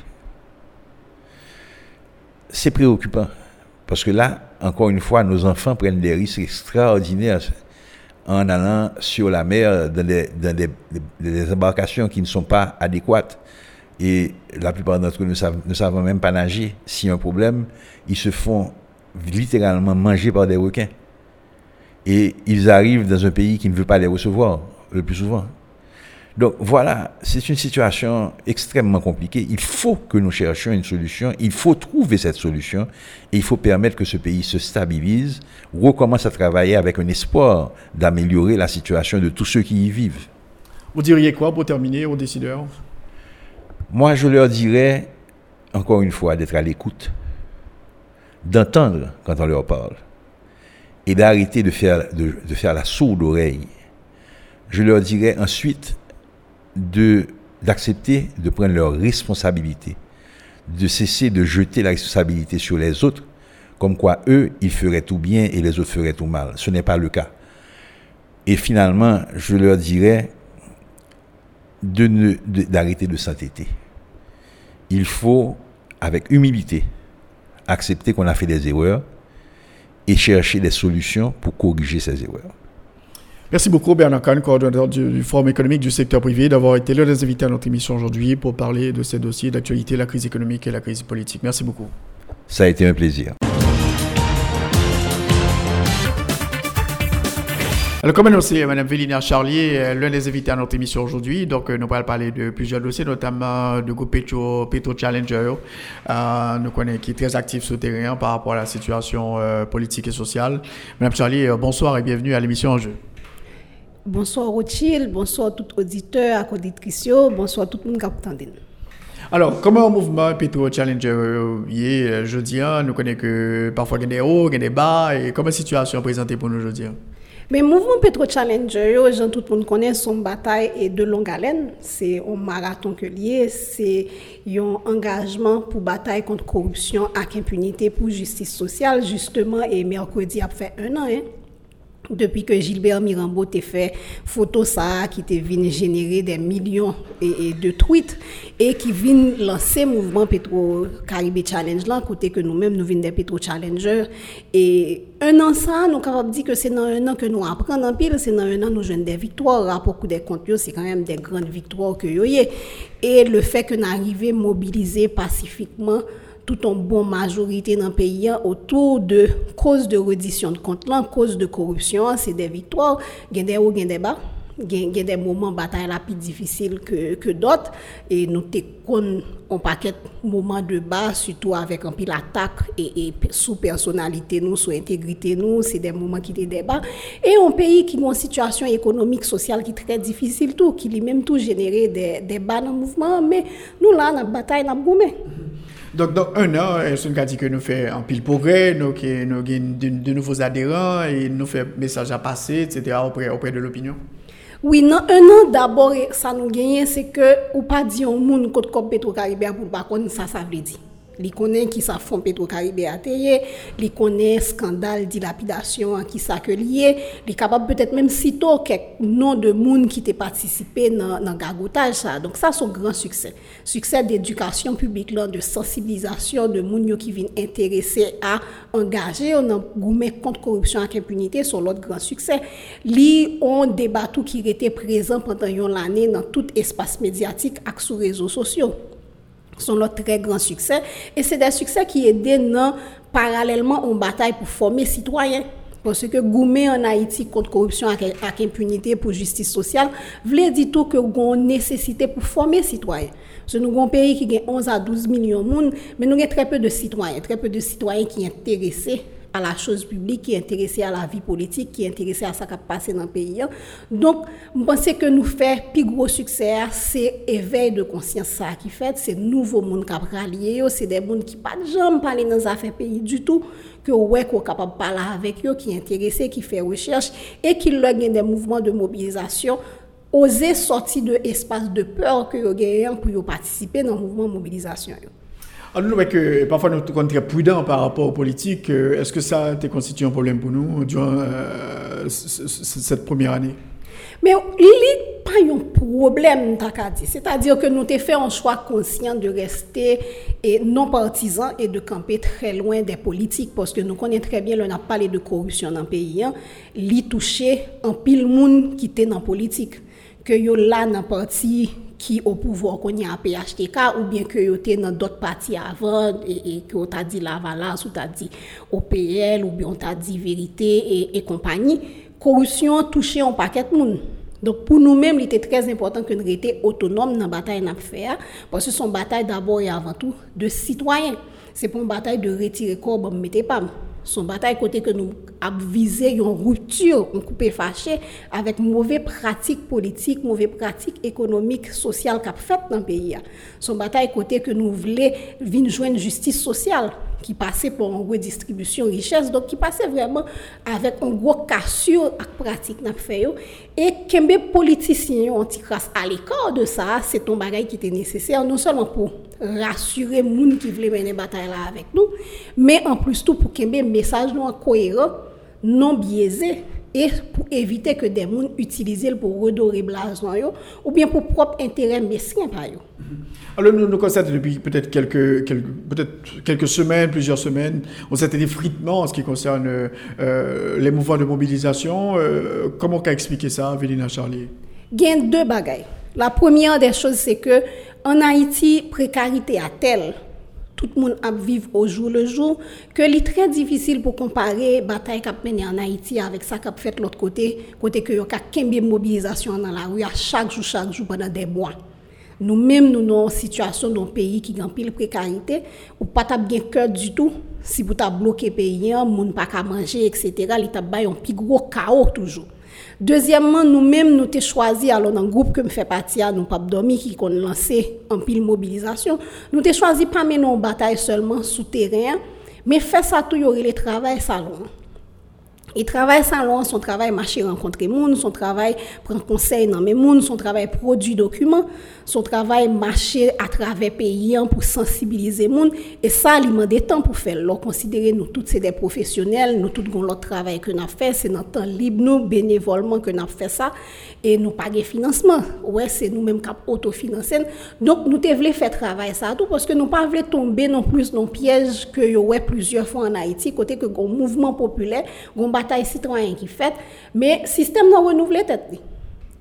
C'est préoccupant. Parce que là, encore une fois, nos enfants prennent des risques extraordinaires en allant sur la mer dans des, embarcations qui ne sont pas adéquates. Et la plupart d'entre eux ne savent, ne savent même pas nager. S'il y a un problème, ils se font littéralement manger par des requins. Et ils arrivent dans un pays qui ne veut pas les recevoir le plus souvent. Donc voilà, c'est une situation extrêmement compliquée. Il faut que nous cherchions une solution, il faut trouver cette solution et il faut permettre que ce pays se stabilise, recommence à travailler avec un espoir d'améliorer la situation de tous ceux qui y vivent. Vous diriez quoi pour terminer aux décideurs? Moi, je leur dirais, encore une fois, d'être à l'écoute, d'entendre quand on leur parle et d'arrêter de faire, de, de faire la sourde oreille je leur dirais ensuite d'accepter de prendre leurs responsabilités, de cesser de jeter la responsabilité sur les autres, comme quoi eux, ils feraient tout bien et les autres feraient tout mal. Ce n'est pas le cas. Et finalement, je leur dirais de d'arrêter de s'entêter. Il faut, avec humilité, accepter qu'on a fait des erreurs et chercher des solutions pour corriger ces erreurs. Merci beaucoup Bernard Kahn, coordonnateur du, Forum économique du secteur privé, d'avoir été l'un des invités à notre émission aujourd'hui pour parler de ces dossiers d'actualité, la crise économique et la crise politique. Merci beaucoup. Ça a été un plaisir. Alors, comme annoncé, Mme Vélina Charlier, l'un des invités à notre émission aujourd'hui. Donc, euh, nous allons parler de plusieurs dossiers, notamment du groupe Petro, Petro Challenger, euh, nous connaissons, qui est très actif sur le terrain par rapport à la situation euh, politique et sociale. Mme Charlier, bonsoir et bienvenue à l'émission En Jeu. Bonsoir Rothschild, bonsoir tout auditeur, auditrice, bonsoir tout le monde qui attendez. Alors, comment un mouvement Petro Challenger est euh, jeudi, nous connaissons que parfois il y a des hauts, il y a des bas, et comment la situation est présentée pour nous aujourd'hui mais le mouvement Petro Challenger, gens tout le monde connaît son bataille et de longue haleine. C'est un marathon que lié, c'est un engagement pour bataille contre corruption avec impunité pour justice sociale, justement, et mercredi a fait un an. Hein depuis que Gilbert Mirambeau t'a fait photo ça qui t'a venu générer des millions et, de tweets et qui vient lancer mouvement Petro Caribé Challenge là côté que nous-mêmes nous venons des Petro Challengers. Et un an ça nous capable dire que c'est dans un an que nous apprenons en pile c'est dans un an nous jouons des victoires. Rapport des comptes c'est quand même des grandes victoires que y et le fait que nous arrivons à mobiliser pacifiquement tout en bonne majorité dans le pays hein, autour de cause de reddition de compte, cause de corruption, hein, c'est des victoires, a des hauts, a des bas. Il y a des moments de bataille plus difficiles que, que d'autres. Et nous avons un paquet de moments de bas, surtout avec un pile attaque et, et sous personnalité, nous, sous intégrité, nous, c'est des moments qui étaient bas. Et un pays qui a une situation économique, sociale qui est très difficile, tout, qui lui même tout généré des, des bas dans le mouvement. Mais nous, là, donc, dans un an, c'est une dit que nous faisons un pile progrès, nous, avons de, nouveaux adhérents et nous faisons message à passer, etc., auprès, auprès de l'opinion. Oui, dans un an, d'abord, ça nous gagne, c'est que, ou pas dire au monde côté comme Petro Caribéa pour pas ça, ça veut dire. Li konen ki sa fon petro karibè teye, li konen skandal dilapidasyon an ki sa ke liye, li kapab petet menm sito kek non de moun ki te patisipe nan, nan gagotaj sa. Donk sa son gran suksè. Suksè d'edukasyon publik lan, de sensibilizasyon de moun yo ki vin interese a engaje, ou nan goume kont korupsyon ak impunite son lot gran suksè. Li on debatou ki rete prezant pantan yon lane nan tout espas medyatik ak sou rezo sosyo. Sont notre très grand succès. Et c'est des succès qui aident non, parallèlement en bataille pour former citoyens. Parce que goumer en Haïti contre corruption avec, impunité pour justice sociale, voulait dire tout que avons nécessité pour former citoyens. Parce que nous avons pays qui a 11 à 12 millions de monde, mais nous avons très peu de citoyens, très peu de citoyens qui sont intéressés à la chose publique, qui est intéressé à la vie politique, qui est intéressé à ce qui a passé dans le pays. Hein. Donc, je pense que nous faisons plus gros succès, c'est éveil de conscience ça qui fait, c'est nouveau monde qui a rallié, c'est des gens qui pas jamais parler dans les affaires pays du tout, que ouais qu'on capable de parler avec eux, qui est intéressé, qui fait recherche et qui leur des mouvements de mobilisation oser sortir de l'espace de peur que vous gagnez pour participer dans le mouvement de mobilisation. Alors, nous, que parfois, nous sommes très prudents par rapport aux politiques. Euh, est-ce que ça a constitué un problème pour nous durant euh, cette première année? Mais il n'y a pas un problème, c'est-à-dire que nous avons fait un choix conscient de rester et non partisan et de camper très loin des politiques parce que nous connaissons très bien, on a parlé de corruption dans le pays, hein, touché un pile monde qui était dans la politique. Que yo là dans parti qui au pouvoir qu'on y a PHTK ou bien que yo dans d'autres partis avant et, que on t'a dit Lavalas ou t'a dit OPL ou bien on t'a dit Vérité et, compagnie corruption touché un paquet de monde donc pour nous-mêmes, il était très important que nous restions autonomes dans la bataille qu'on faire parce que son bataille d'abord et avant tout de citoyens. C'est pour une bataille de retirer corps, bon, mettez pas son bataille côté que nous avons une rupture, un coupé fâché avec mauvaise pratique politique, mauvaise pratique économique, sociale qu'a fait dans le pays. Son bataille côté que nous voulons venir joindre justice sociale qui passait pour une redistribution richesse, donc qui passait vraiment avec un gros cassure à pratique n'a fait et les politiciens ont à l'écart de ça, c'est un bagage qui était nécessaire non seulement pour rassurer les gens qui voulaient mener bataille là avec nous, mais en plus tout pour que les messages soient cohérents, non biaisés et pour éviter que des gens utilisent pour redorer blason ou bien pour propre intérêt mesquin par eux. Alors nous, nous constatons depuis peut-être quelques, quelques peut-être quelques semaines, plusieurs semaines, on s'est effritement en ce qui concerne euh, les mouvements de mobilisation. Euh, comment qu'a expliqué ça, Vélina Charlie Il y a deux bagailles. La première des choses, c'est que en Haïti, précarité a telle, tout le monde a vivre au jour le jour, que est très difficile pour comparer la bataille qu'a menée en Haïti avec ça qu'a fait l'autre côté, côté que y a de mobilisation dans la rue à chaque jour, chaque jour pendant des mois. Nous-mêmes, nous sommes en situation dans un pays qui a pile précarité, ou pas bien cœur du tout. Si vous avez bloqué le pays, vous pas qu'à manger, etc., il y a un plus gros chaos toujours. Deuxièmement, nous-mêmes, nous avons choisi, alors dans le groupe que je fais partie, nous pas dormi, qui ont lancé en pile mobilisation, nous avons choisi pas mener une bataille seulement souterrain, mais faire ça tout, y le travail salon. Et travail salon, son travail marcher rencontrer monde, son travail prendre conseil dans mes monde, son travail produire documents, son travail marcher à travers pays pour sensibiliser monde et ça il demande temps pour faire. Leur considérer nous tous c'est des professionnels, nous tous avons notre travail que nous fait, c'est notre temps libre nous bénévolement que nous fait ça et nous pas de financement. Ouais, c'est nous-mêmes qui autofinancer. Donc nous devons faire travail ça tout parce que nous pas voulons tomber non plus dans le piège que a plusieurs fois en Haïti côté que un mouvement populaire, batay sitwayen ki fet, me sistem nan renouvle tet li.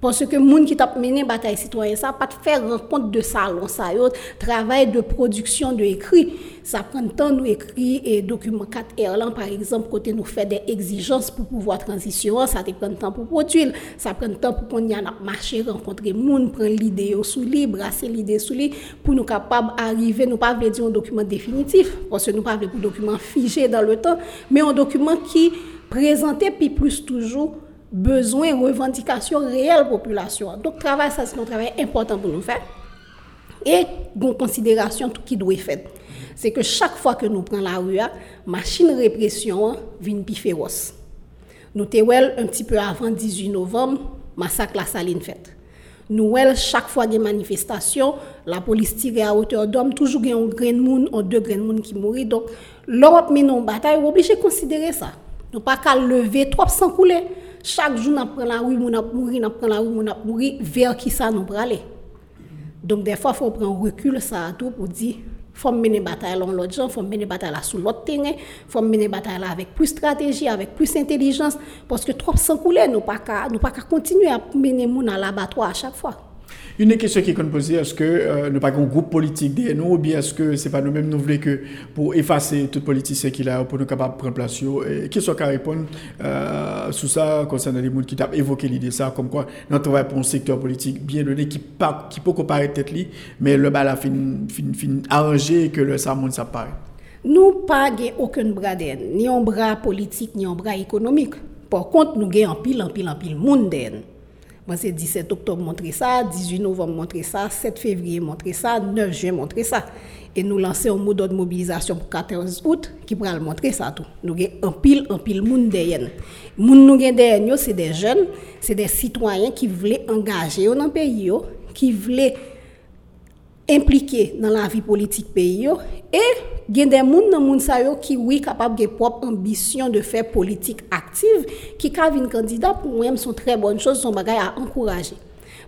Ponsè ke moun ki tap menen batay sitwayen sa, pat fè renkont de salon sa yo, travay de produksyon de ekri. Sa pren tan nou ekri e dokumen 4 Erlan, par exemple, kote nou fè de exijans pou pouvoi transisyon, sa te pren tan pou potuil, sa pren tan pou kon yan ap mache, renkontre moun, pren lide yo sou li, brase lide sou li, pou nou kapab arrive, nou pa vle di yon dokumen definitif, ponsè nou pa vle pou dokumen fije dan le tan, men yon dokumen ki présenter puis plus toujours besoin revendication réelle population. Donc travail ça c'est un travail important pour nous faire. Et une considération tout qui doit être faite. C'est que chaque fois que nous prenons la rue machine répression vient plus féroce. Nous t'es un petit peu avant 18 novembre massacre la saline fait nous elle chaque fois des manifestations la police tire à hauteur d'homme toujours un grain de monde deux grains de monde qui mourit donc l'Europe mène une bataille obligé de considérer ça nous pas qu'à lever trop sans couler chaque jour nous prend la rue a mourir nous prend la rue a mourir vers qui ça nous aller donc des fois il faut prendre recul ça tout pour dire faut mener bataille dans l'autre gens, faut mener bataille là sous l'autre terrain, faut mener bataille là avec plus stratégie, avec plus intelligence, parce que trop sans couler, nous pas nous pas continuer à mener moun à l'abattoir à chaque fois. Une question qui est posée, est-ce que euh, nous pas un groupe politique nous, ou bien est-ce que c'est pas nous-mêmes nous voulons que pour effacer tout politicien qui a pour nous capables de prendre place et qui soit qu'à répondre euh, sur ça concernant les gens qui ont évoqué l'idée ça, comme quoi nous travaillons pour un secteur politique bien donné qui, pas, qui peut comparer tête mais le bal a fin, fin, arrangé que le ça monde ça paraît? Nous pas aucun bras ni un bras politique, ni un bras économique. Par contre, nous avons un pile, un pile, un pile monde. Moi, c'est 17 octobre montrer ça, 18 novembre montrer ça, 7 février montrer ça, 9 juin montrer ça. Et nous lançons un mode de mobilisation pour 14 août qui pourra montrer ça tout. Nous avons un pile, un pile monde derrière. Moun nous derrière c'est des jeunes, c'est des citoyens qui voulaient engager dans le pays, qui voulaient impliqués dans la vie politique pays et il y a des gens monde qui oui capable de propre ambition de faire politique active qui pour sont très bonnes choses sont bagaille à encourager.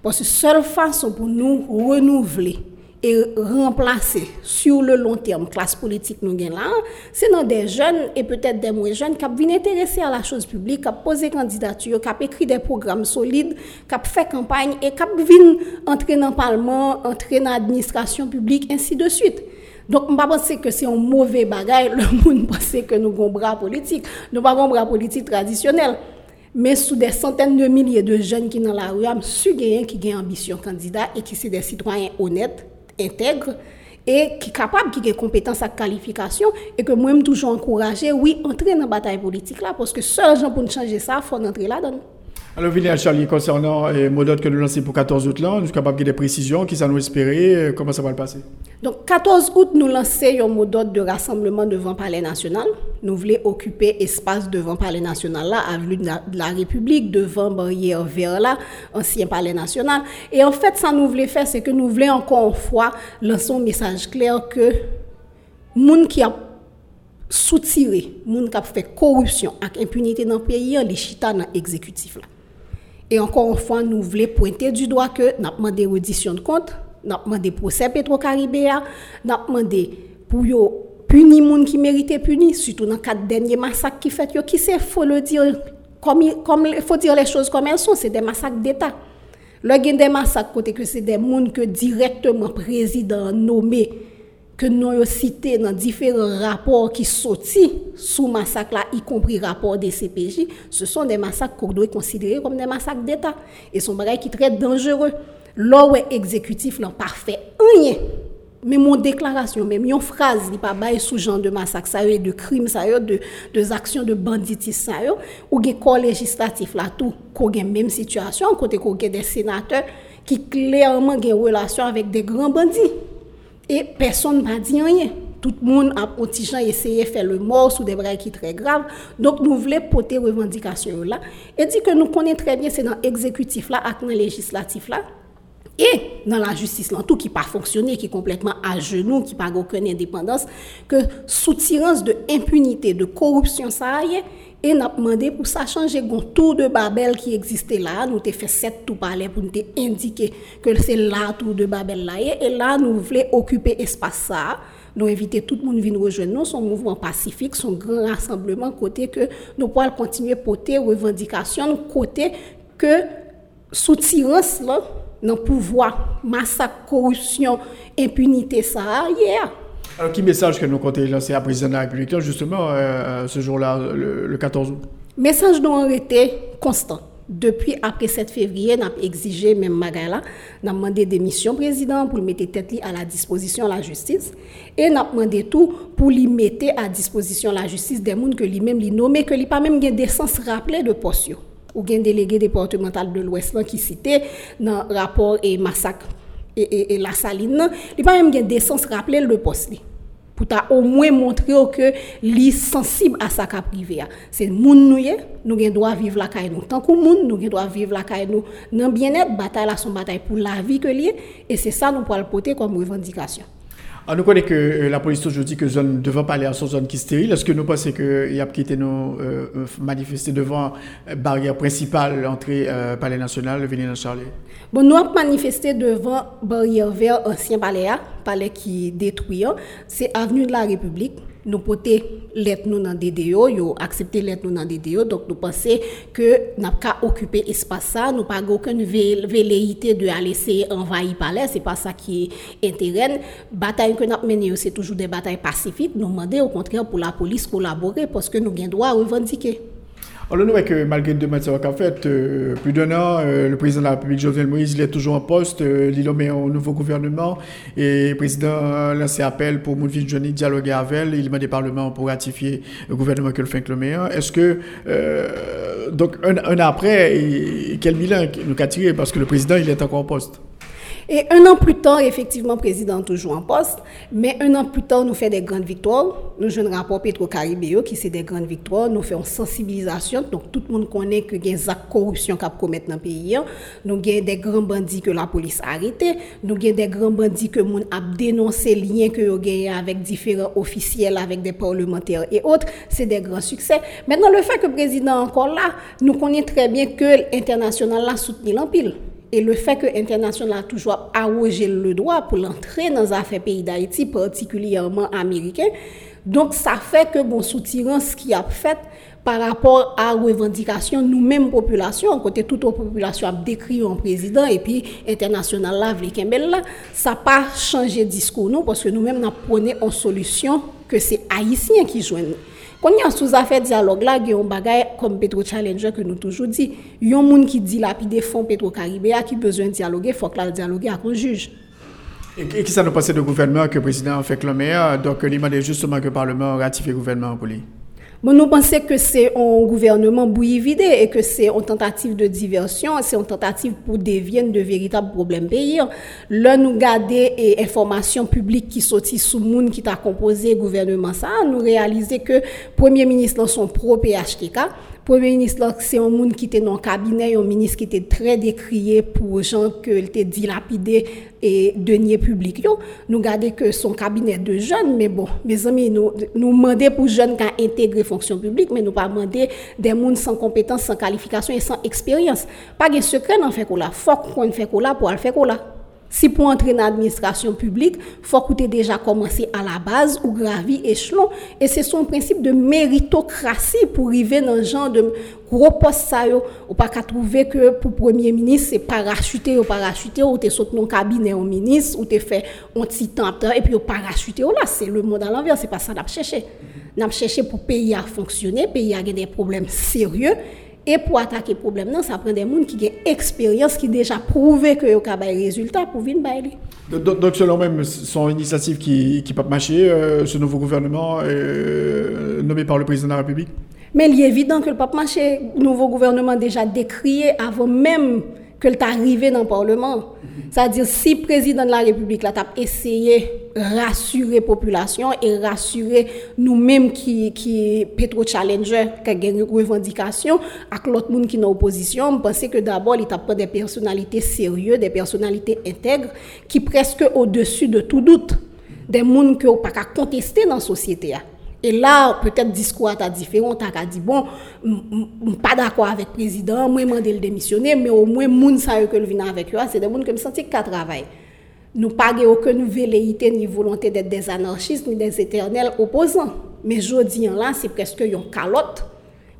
Parce que seule façon pour nous renouveler et remplacer sur le long terme classe politique nous gagne là c'est dans des jeunes et peut-être des moins jeunes qui viennent intéresser à la chose publique qui poser candidature qui écrit des programmes solides qui fait campagne et qui viennent entrer dans le parlement entrer dans l'administration publique ainsi de suite donc, je ne pense que c'est un mauvais bagage. Le monde pense que nous avons un bras politique. Nous n'avons pas un bras politique traditionnel. Mais sous des centaines de milliers de jeunes qui sont dans la rue, je suis qui ont ambition candidat et qui sont des citoyens honnêtes intègre et qui est capable, qui a compétences à qualification et que moi-même toujours encourager, oui, entrer dans la bataille politique là, parce que seul gens pour changer ça, il faut entrer là-dedans. Alors, Villiers Charlie, concernant les modèles que nous lançons pour 14 août, là, nous sommes capables de des précisions, qui ça nous espérer, euh, comment ça va le passer? Donc, 14 août, nous lançons un modèle de rassemblement devant Palais national. Nous voulons occuper espace devant Palais national, là, avenue de la République, devant barrière vert, là, ancien Palais national. Et en fait, ça nous voulons faire, c'est que nous voulons encore une fois lancer un message clair que monde qui a soutiré, monde qui a fait corruption avec impunité dans le pays, les chita dans l'exécutif là. Et encore une fois, nous voulons pointer du doigt que nous avons demandé reddition de compte, nous avons demandé procès Petro-Caribéa, nous avons demandé pour punir les gens qui méritaient punir, surtout dans le cadre dernier massacre qui fait, qui c'est, faut le dire, comme il faut dire les choses comme elles sont, c'est des massacres d'État. Le des massacres côté que c'est des gens que directement président nommé que nous avons cité dans différents rapports qui sortis sous massacre là, y compris rapport des CPJ, ce sont des massacres qu'on doit considérer comme des massacres d'État. Et sont des qui sont très dangereux. Là où exécutif là, parfait, rien. Mais mon déclaration, même une phrase, il pas bail sous genre de massacre, ça de crimes, ça de, de actions de banditisme, ça ou des corps législatif là, tout, qu'on a même situation, côté qu'on a des sénateurs qui clairement ont une relation avec des grands bandits. Et personne n'a dit rien. Tout le monde a essayé de faire le mort sous des bras qui très graves. Donc, nous voulons porter revendication là. Et dit que nous connaissons très bien, c'est dans l'exécutif là, dans le législatif là. Et dans la justice, là, tout qui pas fonctionné, qui est complètement à genoux, qui n'a aucune indépendance, que soutirance de impunité, de corruption, ça y est, E nap mande pou sa chanje goun tou de Babel ki egziste la, nou te fe set tou pale pou nou te indike ke se la tou de Babel la ye, e la nou vle okupe espasa, nou evite tout moun vin rejoen nou, son mouvment pasifik, son gran rassembleman kote ke nou po al kontinye pote revendikasyon, kote ke soutirans la nan pouvoi, masak, korupsyon, impunite sa a ye a. Alors, qui message que nous comptez lancer à président de la République, justement, euh, euh, ce jour-là, le, le, 14 août Message nous ont été constant. Depi apre 7 fevriye, nan exije men magay la, nan mande demisyon prezident pou li mette tet li a la disposisyon la justis, e nan mande tou pou li mette a disposisyon la justis den moun ke li men li nome, ke li pa men gen desans rapple de posyo, ou gen delege departemental de l'Ouest lan ki site nan rapor e masak. Et, et, la saline, il pas même des décence rappeler le poste. pour ta au moins montrer que li sensible à sa cas privé c'est moun nous nous avons droit vivre la caille nous tant que moun nous avons droit vivre la caille nous dans bien-être bataille là son bataille pour la vie que lié et c'est ça nous pour le porter comme revendication on nous connaît que euh, la police aujourd'hui que zone devant parler à son zone qui est stérile. Est-ce que nous pensons qu'il y a quitté nous euh, euh, manifester devant la barrière principale l'entrée euh, palais national, venir dans Charlie? Bon, nous avons manifesté devant barrière vers ancien palais, palais qui détruit. C'est avenue de la République nous porter lettre nous dans DDO, yo accepter lettre nous dans DDO, donc nous pensons que n'a pas occupé espace ça, nous pas aucune velléité de aller essayer envahir palais, c'est pas ça qui est intérêt. Bataille que nous mené c'est toujours des batailles pacifiques, nous demander au contraire pour la police collaborer parce que nous avons droit revendiquer. On le que malgré deux mois qu'a fait, euh, plus d'un an, euh, le président de la République, Jovenel Moïse, il est toujours en poste, euh, il met au nouveau gouvernement, et le président a lancé appel pour Moudvin Johnny dialoguer avec elle, il met des parlements pour ratifier le gouvernement que le fait Est-ce que, donc, un, an après, quel bilan nous a tiré? Parce que le président, il est encore en poste. Et un an plus tard, effectivement, le président toujours en poste, mais un an plus tard, nous faisons des grandes victoires. Nous jouons un rapport Petro-Caribéo qui c'est des grandes victoires. Nous faisons sensibilisation. Donc, tout le monde connaît que y a des actes corruption qui commettent dans le pays. Nous avons des grands bandits que la police a arrêtés. Nous avons des grands bandits que monde a dénoncé liens que vous gagné avec différents officiels, avec des parlementaires et autres. C'est des grands succès. Maintenant, le fait que le président est encore là, nous connaissons très bien que l'international l'a soutenu l'empile. Et le fait que l'international a toujours arrogé le droit pour l'entrée dans les affaires pays d'Haïti, particulièrement américain, donc ça fait que bon soutien ce qui a fait par rapport à revendication nous-mêmes population côté toute la population a décrit un président et puis international là là ça pas changé discours nous parce que nous-mêmes nous prenons en solution que c'est haïtien qui joignent quand il y a sous affaire dialogue là, il y a un bagage comme Petro Challenger que nous toujours dit. Il y a un monde qui dit des fonds Petro Caribéa qui besoin de dialoguer, il faut que la dialoguer avec un juge. Et, qui ça nous passe de gouvernement que le président fait clamer, donc il demande justement que le Parlement ratifie le gouvernement pour lui nous pensons que c'est un gouvernement bouilli vidé et que c'est une tentative de diversion, c'est une tentative pour dévier de véritables problèmes pays. Là, nous garder et informations publiques qui sortent sous monde qui t'a composé gouvernement ça, nous réaliser que Premier ministre dans son pro PHTK, Premier ministre lòk se yon moun ki te nan kabine, yon ministre ki te tre dekriye pou jan ke l te dilapide e denye publik yo. Nou gade ke son kabine de jen, men bon, me zami nou, nou mande pou jen ka integre fonksyon publik, men nou pa mande de moun san kompetans, san kalifikasyon, san eksperyans. Pa gen sekren an fekola, fok kon fekola pou al fekola. Si pour entrer dans l'administration publique, il faut que déjà commencé à la base ou gravir échelon. Et c'est son principe de méritocratie pour arriver dans le genre de gros poste ou pas qu'à trouver que pour premier ministre c'est parachuté ou parachuté ou t'es sauté dans cabinet au ministre ou t'es fait un petit temps et puis au parachuté là. C'est le monde à l'envers c'est pas ça n'a cherché n'a cherché pour pays à fonctionner pays à des problèmes sérieux et pour attaquer le problème, non, ça prend des gens qui ont expérience, qui ont déjà prouvé que y a des résultats pour venir donc, donc, selon même son initiative qui, qui peut marcher, euh, ce nouveau gouvernement euh, nommé par le président de la République? Mais il est évident que le pape marché, nouveau gouvernement déjà décrié avant même que le arrivé dans le Parlement. C'est-à-dire, si le président de la République a essayé de rassurer la population et rassurer nous-mêmes qui, qui pétro-challenger, qui avons une revendication, avec l'autre monde qui est en opposition, on pense que d'abord, il a des personnalités sérieuses, des personnalités intègres, qui presque au-dessus de tout doute, des gens qui n'ont pas contester dans la société. E la, peut-être diskou a ta diferon, ta ka di bon, m pa d'akwa avèk prezident, mwen mande l demisyonè, mè ou mwen moun sa yo ke l vina avèk yo, se de moun ke m senti ki ka travay. Nou pa ge oken veleite ni volonté det des anarchist, ni des eternel opposant. Mè jodi an la, se preske yon kalot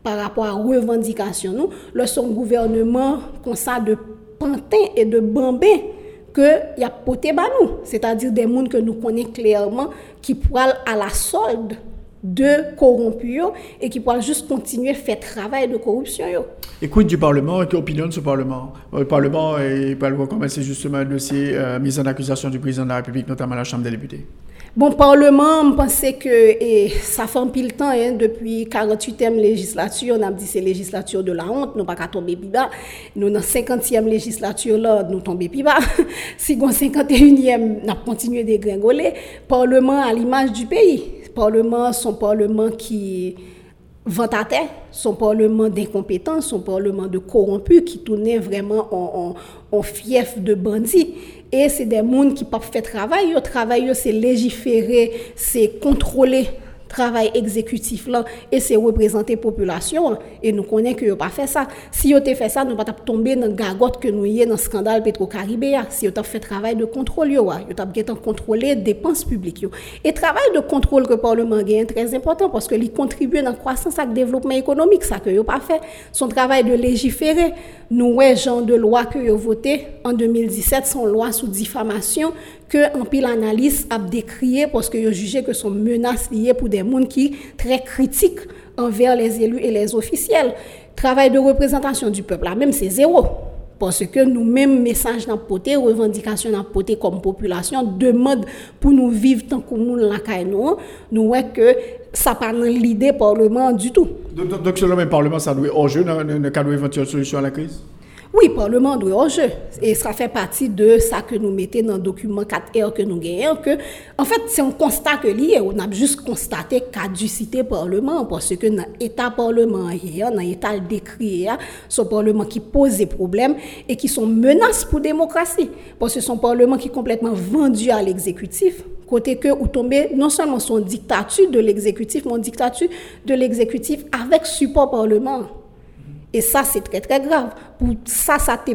par rapport a revendikasyon nou, lè son gouvernement konsa de pantin et de bambè ke yap pote ban nou. Se ta dir de moun ke nou konen klerman ki pral a la solde de corrompus et qui pourra juste continuer à faire travail de corruption. Écoute du Parlement, quelle opinion de ce Parlement euh, Le Parlement il va commencer justement un dossier euh, mise en accusation du président de la République, notamment la Chambre des députés. Bon, Parlement, je pensais que et ça fait un pile temps, hein, depuis 48e législature, on a dit c'est législature de la honte, nous pas qu'à tomber plus bas. Nous, dans 50e législature, là, nous tombons plus bas. si on 51e, on a continué de gringoler. Parlement à l'image du pays. Parlement, son Parlement qui vent à terre, son Parlement d'incompétents, son Parlement de corrompus qui tournait vraiment en, en, fief de bandits. Et c'est des gens qui ne peuvent pas faire travail. Le travail, c'est légiférer, c'est contrôler travail exécutif là et c'est représenter population et nous connaissons que pas fait ça. Si on fait ça nous pas tomber dans gargote que nous y dans scandale pétro-caribéen si on fait travail de contrôle yo on contrôler dépenses publiques yo. Et travail de contrôle que le parlement gagne très important parce que il contribue dans croissance et développement économique ça que yo pas fait. Son travail de légiférer. Nous ouais genre de loi que yo voté en 2017 son loi sous diffamation ke an pil analis ap dekriye poske yo juje ke son menas liye pou den moun ki tre kritik anver les elus et les officiels. Travay de reprezentasyon du pepl la, menm se zero. Poske nou menm mesaj nan pote, revendikasyon nan pote kom populasyon, demad pou nou viv tan kou moun lakay nou, nou wè ke sa pa nan l'ide parlement du tout. Donk selon men parlement sa dwe orje nan ka dwe eventuel solusyon la kriz? Oui, parlement dwe anje, e sa fe pati de sa ke nou mette nan dokumen 4R ke nou genyen, ke, en fèt, se yon konstat ke liye, ou nan jist konstate kadusite parlement, pwase ke nan etat parlement yè, nan etat dekri yè, son parlement ki pose problem, e ki son menas pou demokrasi, pwase son parlement ki kompletman vendu al ekzekutif, kote ke ou tombe non salman son diktatu de l'ekzekutif, mon diktatu de l'ekzekutif avèk support parlement. Et ça, c'est très, très grave. Pour ça, ça te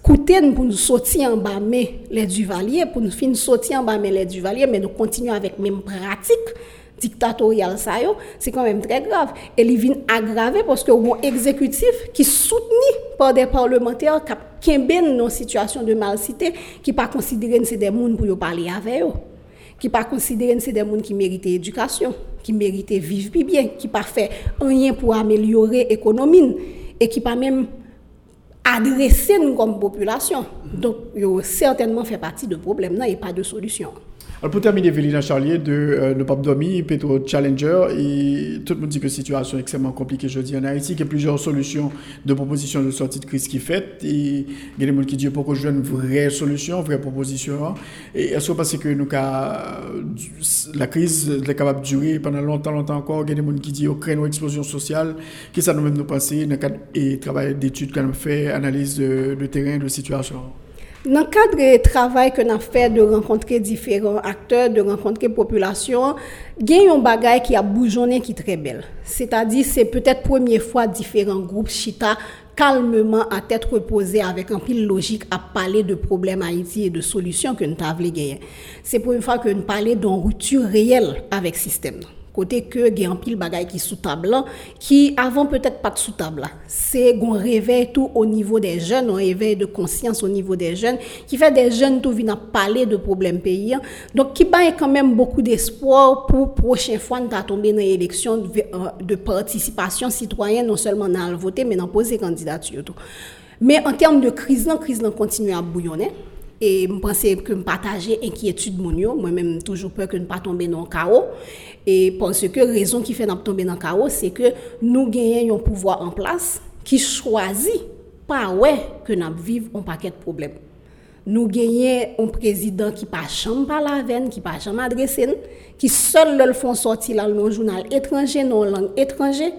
coûté pour nous sortir en bas mais les Duvaliers, pour nous finir sortir en bas mais les Duvaliers, mais nous continuons avec même pratique dictatoriale ça c'est quand même très grave et il vient aggraver parce que un exécutif qui soutenu par des parlementaires qui ont une situation de malcité qui pas considéré c'est des gens pour parler avec eux qui pas considéré c'est des gens qui méritent éducation qui méritent vivre bien qui pas fait rien pour améliorer l'économie et qui pas même adressé nous comme population. Donc, ils certainement fait partie de problème non, et pas de solution. Alors pour terminer, Vélina Charlier de euh, le Pape Domi, Petro Challenger, et tout le monde dit que la situation est extrêmement compliquée, je dis, en Haïti, qu'il y a plusieurs solutions de propositions de sortie de crise qui fait, et il y a des gens qui disent pourquoi je une vraie solution, vraie proposition. Hein. Et est-ce que parce que nous, la crise est capable de durer pendant longtemps, longtemps encore, il y a des gens qui disent qu'il y une explosion sociale, qui ça nous-mêmes nous cadre et travail d'études qu'on fait, analyse de terrain, de situation? Nan kadre travay ke nan fè de renkontre diferent akteur, de renkontre populasyon, gen yon bagay ki a boujone ki tre bel. Se ta di, se petèt premier fwa diferent group chita kalmeman a tèt repose avèk an pil logik ap pale de problem Haiti e de solusyon ke nou ta vle genyen. Se pou yon fwa ke nou pale don routu reyel avèk sistem nan. Kote ke gen pil bagay ki sou tab la, ki avan petet pat sou tab la. Se gon revey tou o nivou de jen, o revey de konsyans o nivou de jen, ki fe de jen tou vina pale de problem peyi an. Donk ki baye kanmen beaucoup d'espoir pou prochen fwa nou ta tombe nan eleksyon de euh, participasyon sitwayen, non selman nan al vote, men nan pose kandidat yotou. Men an term de kriz lan, kriz lan kontinu a bouyonnen. E mpense ke m pataje enkyetude moun yo, mwen men toujou pe ke m pa tombe nan kao. E pense ke rezon ki fe nan tombe nan kao, se ke nou genyen yon pouvoi an plas ki chwazi pa we ke nan viv an paket problem. Nou genyen an prezident ki pa chanm pa la ven, ki pa chanm adresen, ki sol lèl fon sorti lal nan jounal etranje, nan lang etranje,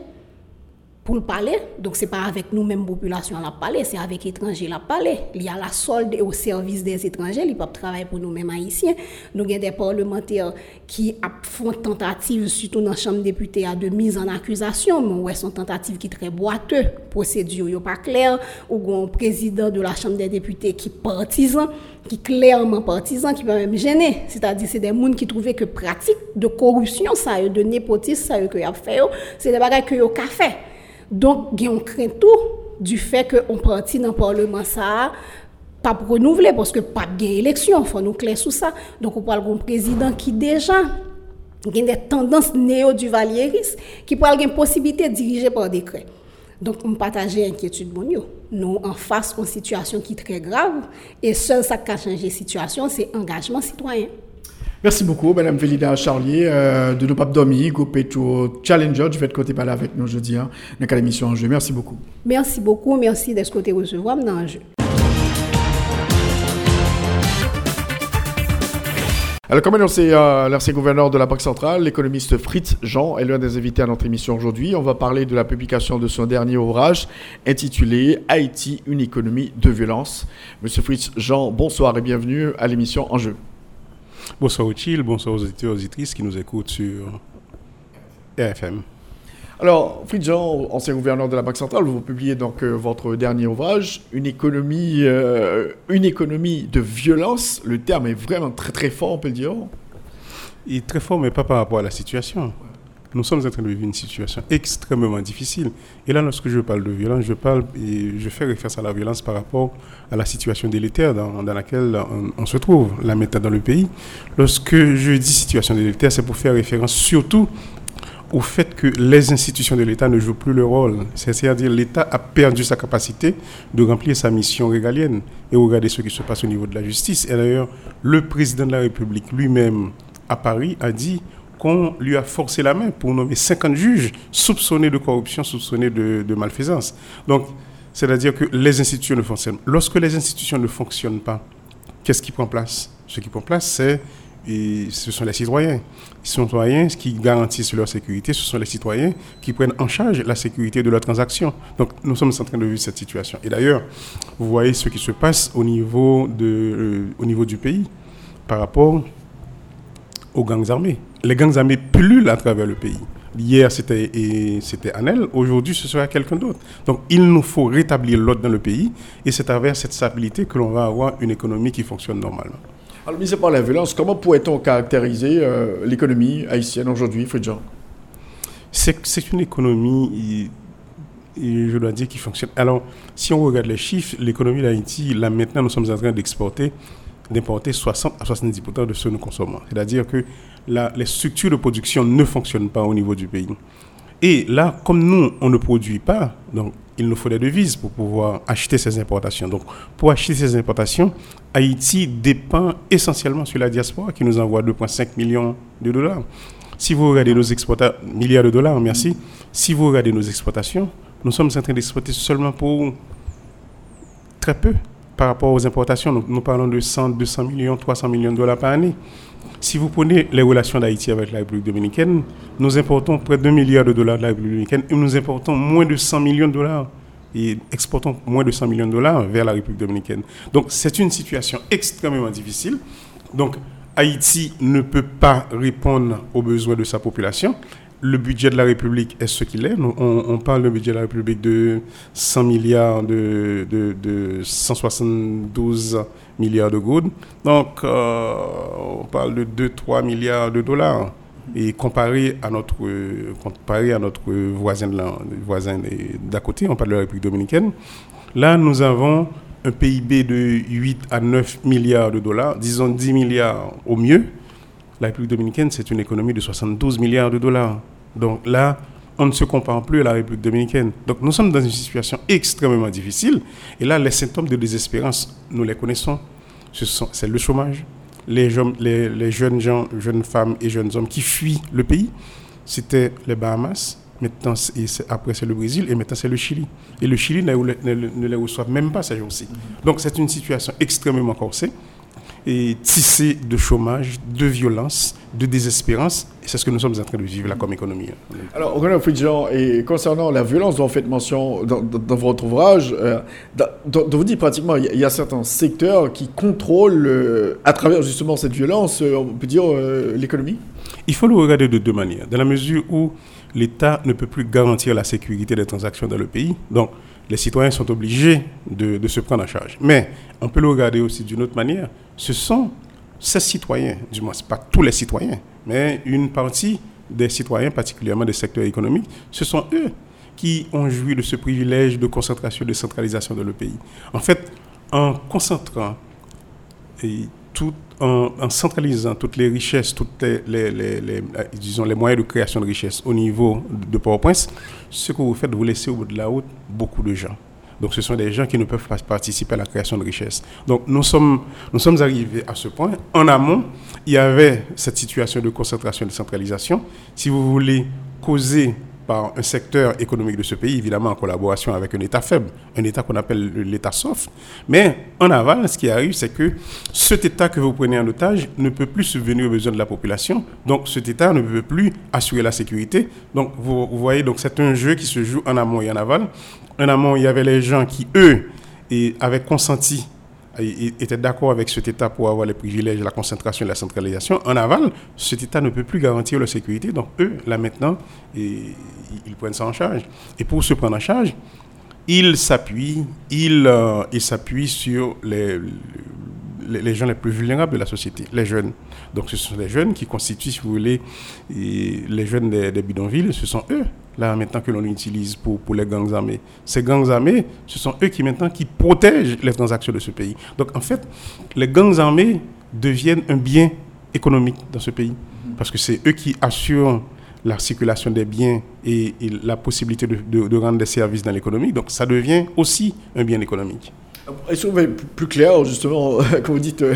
pou l'pale, donk se pa avèk nou mèm populasyon la pale, se avèk etranje la pale, li a la solde ou servis des etranje, li pa travay pou nou mèm haisyen, nou gen de parlementer ki ap fon tentative, sütou nan chanm depute a de miz an akuzasyon, mwen wè son tentative ki tre boate, prosedur yo pa kler, ou gon prezident de la chanm de depute ki partizan, ki klerman partizan, ki pa mèm jenè, se ta di se de moun ki trouve ke pratik de korupsyon, sa yo de nepotis, sa yo ke ap fè yo, se de bagay ke yo ka fè, on craint tout du fait qu'on partit dans le Parlement ça pas pour renouveler parce que pas de élection, il faut nous clair sur ça. Donc, on parle d'un président qui déjà a des tendances néo-duvalieristes, qui parle une possibilité de diriger par décret. Donc, on partage l'inquiétude. Nous, en face d'une situation qui est très grave, et seul ça qui a changé la situation, c'est l'engagement citoyen. Merci beaucoup, Madame Vélida Charlier, euh, de nos papes dormi, Petro Challenger, du fait que tu parlé avec nous aujourd'hui hein, dans l'émission en jeu. Merci beaucoup. Merci beaucoup, merci d'être côté recevoir dans un jeu. Alors, comme annoncé, euh, l'ancien gouverneur de la Banque centrale, l'économiste Fritz Jean, est l'un des invités à notre émission aujourd'hui. On va parler de la publication de son dernier ouvrage intitulé Haïti, une économie de violence. Monsieur Fritz Jean, bonsoir et bienvenue à l'émission En jeu. Bonsoir Uchil, bonsoir aux auditeurs et auditrices qui nous écoutent sur RFM. Alors, Fritz Jean, ancien gouverneur de la Banque centrale, vous publiez donc euh, votre dernier ouvrage, une économie, euh, une économie de violence. Le terme est vraiment très très fort, on peut le dire. Il est très fort, mais pas par rapport à la situation. Nous sommes en train de vivre une situation extrêmement difficile. Et là, lorsque je parle de violence, je parle et je fais référence à la violence par rapport à la situation délétère dans, laquelle on, se trouve, la méthode dans le pays. Lorsque je dis situation délétère, c'est pour faire référence surtout au fait que les institutions de l'État ne jouent plus le rôle. C'est-à-dire l'État a perdu sa capacité de remplir sa mission régalienne. Et regardez ce qui se passe au niveau de la justice. Et d'ailleurs, le président de la République lui-même à Paris a dit qu'on lui a forcé la main pour nommer 50 juges soupçonnés de corruption, soupçonnés de, malfaisance. Donc, c'est-à-dire que les institutions ne fonctionnent. Lorsque les institutions ne fonctionnent pas, qu'est-ce qui prend place? Ce qui prend place, c'est ce sont les citoyens. Les citoyens qui garantissent leur sécurité, ce sont les citoyens qui prennent en charge la sécurité de leurs transactions. Donc nous sommes en train de vivre cette situation. Et d'ailleurs, vous voyez ce qui se passe au niveau, euh, au niveau du pays par rapport aux gangs armés. Les gangs armés pullulent à travers le pays. Hier, c'était Anel. Aujourd'hui, ce sera quelqu'un d'autre. Donc, il nous faut rétablir l'ordre dans le pays. Et c'est à travers cette stabilité que l'on va avoir une économie qui fonctionne normalement. Alors, mis à part la violence, comment pourrait-on caractériser euh, l'économie haïtienne aujourd'hui, Fridjan C'est une économie, je dois dire, qui fonctionne. Alors, si on regarde les chiffres, l'économie d'Haïti, là maintenant, nous sommes en train d'exporter d'importer 60 à 70% de ce que nous consommons. C'est-à-dire que les structures de production ne fonctionnent pas au niveau du pays. Et là, comme nous, on ne produit pas, donc il nous faut des devises pour pouvoir acheter ces importations. Donc, pour acheter ces importations, Haïti dépend essentiellement sur la diaspora qui nous envoie 2,5 millions de dollars. Si vous regardez nos exportations, milliards de dollars, merci. Si vous regardez nos exportations, nous sommes en train d'exporter seulement pour très peu par rapport aux importations, nous, parlons de 100, 200 millions, 300 millions de dollars par année. Si vous prenez les relations d'Haïti avec la République dominicaine, nous importons près de 2 milliards de dollars de la République dominicaine et nous importons moins de 100 millions de dollars et exportons moins de 100 millions de dollars vers la République dominicaine. Donc c'est une situation extrêmement difficile. Donc Haïti ne peut pas répondre aux besoins de sa population le budget de la République est ce qu'il est. On, parle du budget de la République de 100 milliards, de, de, 172 milliards de gouttes. Donc, euh, on parle de 2-3 milliards de dollars. Et comparé à notre, comparé à notre voisin, voisin d'à côté, on parle de la République dominicaine, là, nous avons un PIB de 8 à 9 milliards de dollars, disons 10 milliards au mieux. La République dominicaine, c'est une économie de 72 milliards de dollars. Donc là, on ne se compare plus à la République dominicaine. Donc nous sommes dans une situation extrêmement difficile. Et là, les symptômes de désespérance, nous les connaissons. C'est le chômage, les, les, jeunes gens, jeunes femmes et jeunes hommes qui fuient le pays. C'était les Bahamas, maintenant après c'est le Brésil et maintenant c'est le Chili. Et le Chili ne, les reçoit même pas ces jours-ci. Donc c'est une situation extrêmement corsée et tissé de chômage, de violence, de désespérance. Et c'est ce que nous sommes en train de vivre là comme économie. Alors, Fridjan, et concernant la violence dont vous faites mention dans, votre ouvrage, euh, dans, vous dites pratiquement il y, a certains secteurs qui contrôlent, euh, à travers justement cette violence, euh, on peut dire, l'économie? Il faut le regarder de deux manières. Dans la mesure où l'État ne peut plus garantir la sécurité des transactions dans le pays. Donc, les citoyens sont obligés de, se prendre en charge. Mais on peut le regarder aussi d'une autre manière. Ce sont ces citoyens, du moins, pas tous les citoyens, mais une partie des citoyens, particulièrement des secteurs économiques, ce sont eux qui ont joui de ce privilège de concentration, de centralisation dans le pays. En fait, en concentrant et en, centralisant toutes les richesses, toutes les, les, disons, les moyens de création de richesses au niveau de Port-au-Prince, ce que vous faites, vous laissez au bout de la route beaucoup de gens. Donc ce sont des gens qui ne peuvent pas participer à la création de richesses. Donc nous sommes, nous sommes arrivés à ce point. En amont, il y avait cette situation de concentration et de centralisation. Si vous voulez causer par un secteur économique de ce pays, évidemment en collaboration avec un État faible, un État qu'on appelle l'État soft. Mais en aval, ce qui arrive, c'est que cet État que vous prenez en otage ne peut plus subvenir aux besoins de la population. Donc cet État ne peut plus assurer la sécurité. Donc vous, voyez, c'est un jeu qui se joue en amont et en aval. En amont, il y avait les gens qui, eux, avaient consenti était d'accord avec cet État pour avoir les privilèges, la concentration et la centralisation. En aval, cet État ne peut plus garantir leur sécurité. Donc, eux, là maintenant, ils, prennent ça en charge. Et pour se prendre en charge, ils s'appuient, ils, euh, s'appuient sur les, les, gens les plus vulnérables de la société, les jeunes. Donc, ce sont les jeunes qui constituent, si vous voulez, les jeunes des, bidonvilles, ce sont eux là maintenant que l'on utilise pour, pour les gangs armés. Ces gangs armés, ce sont eux qui maintenant qui protègent les transactions de ce pays. Donc en fait, les gangs armés deviennent un bien économique dans ce pays parce que c'est eux qui assurent la circulation des biens et, la possibilité de, de, rendre des services dans l'économie. Donc ça devient aussi un bien économique. Est-ce que plus clair, justement, quand vous dites euh,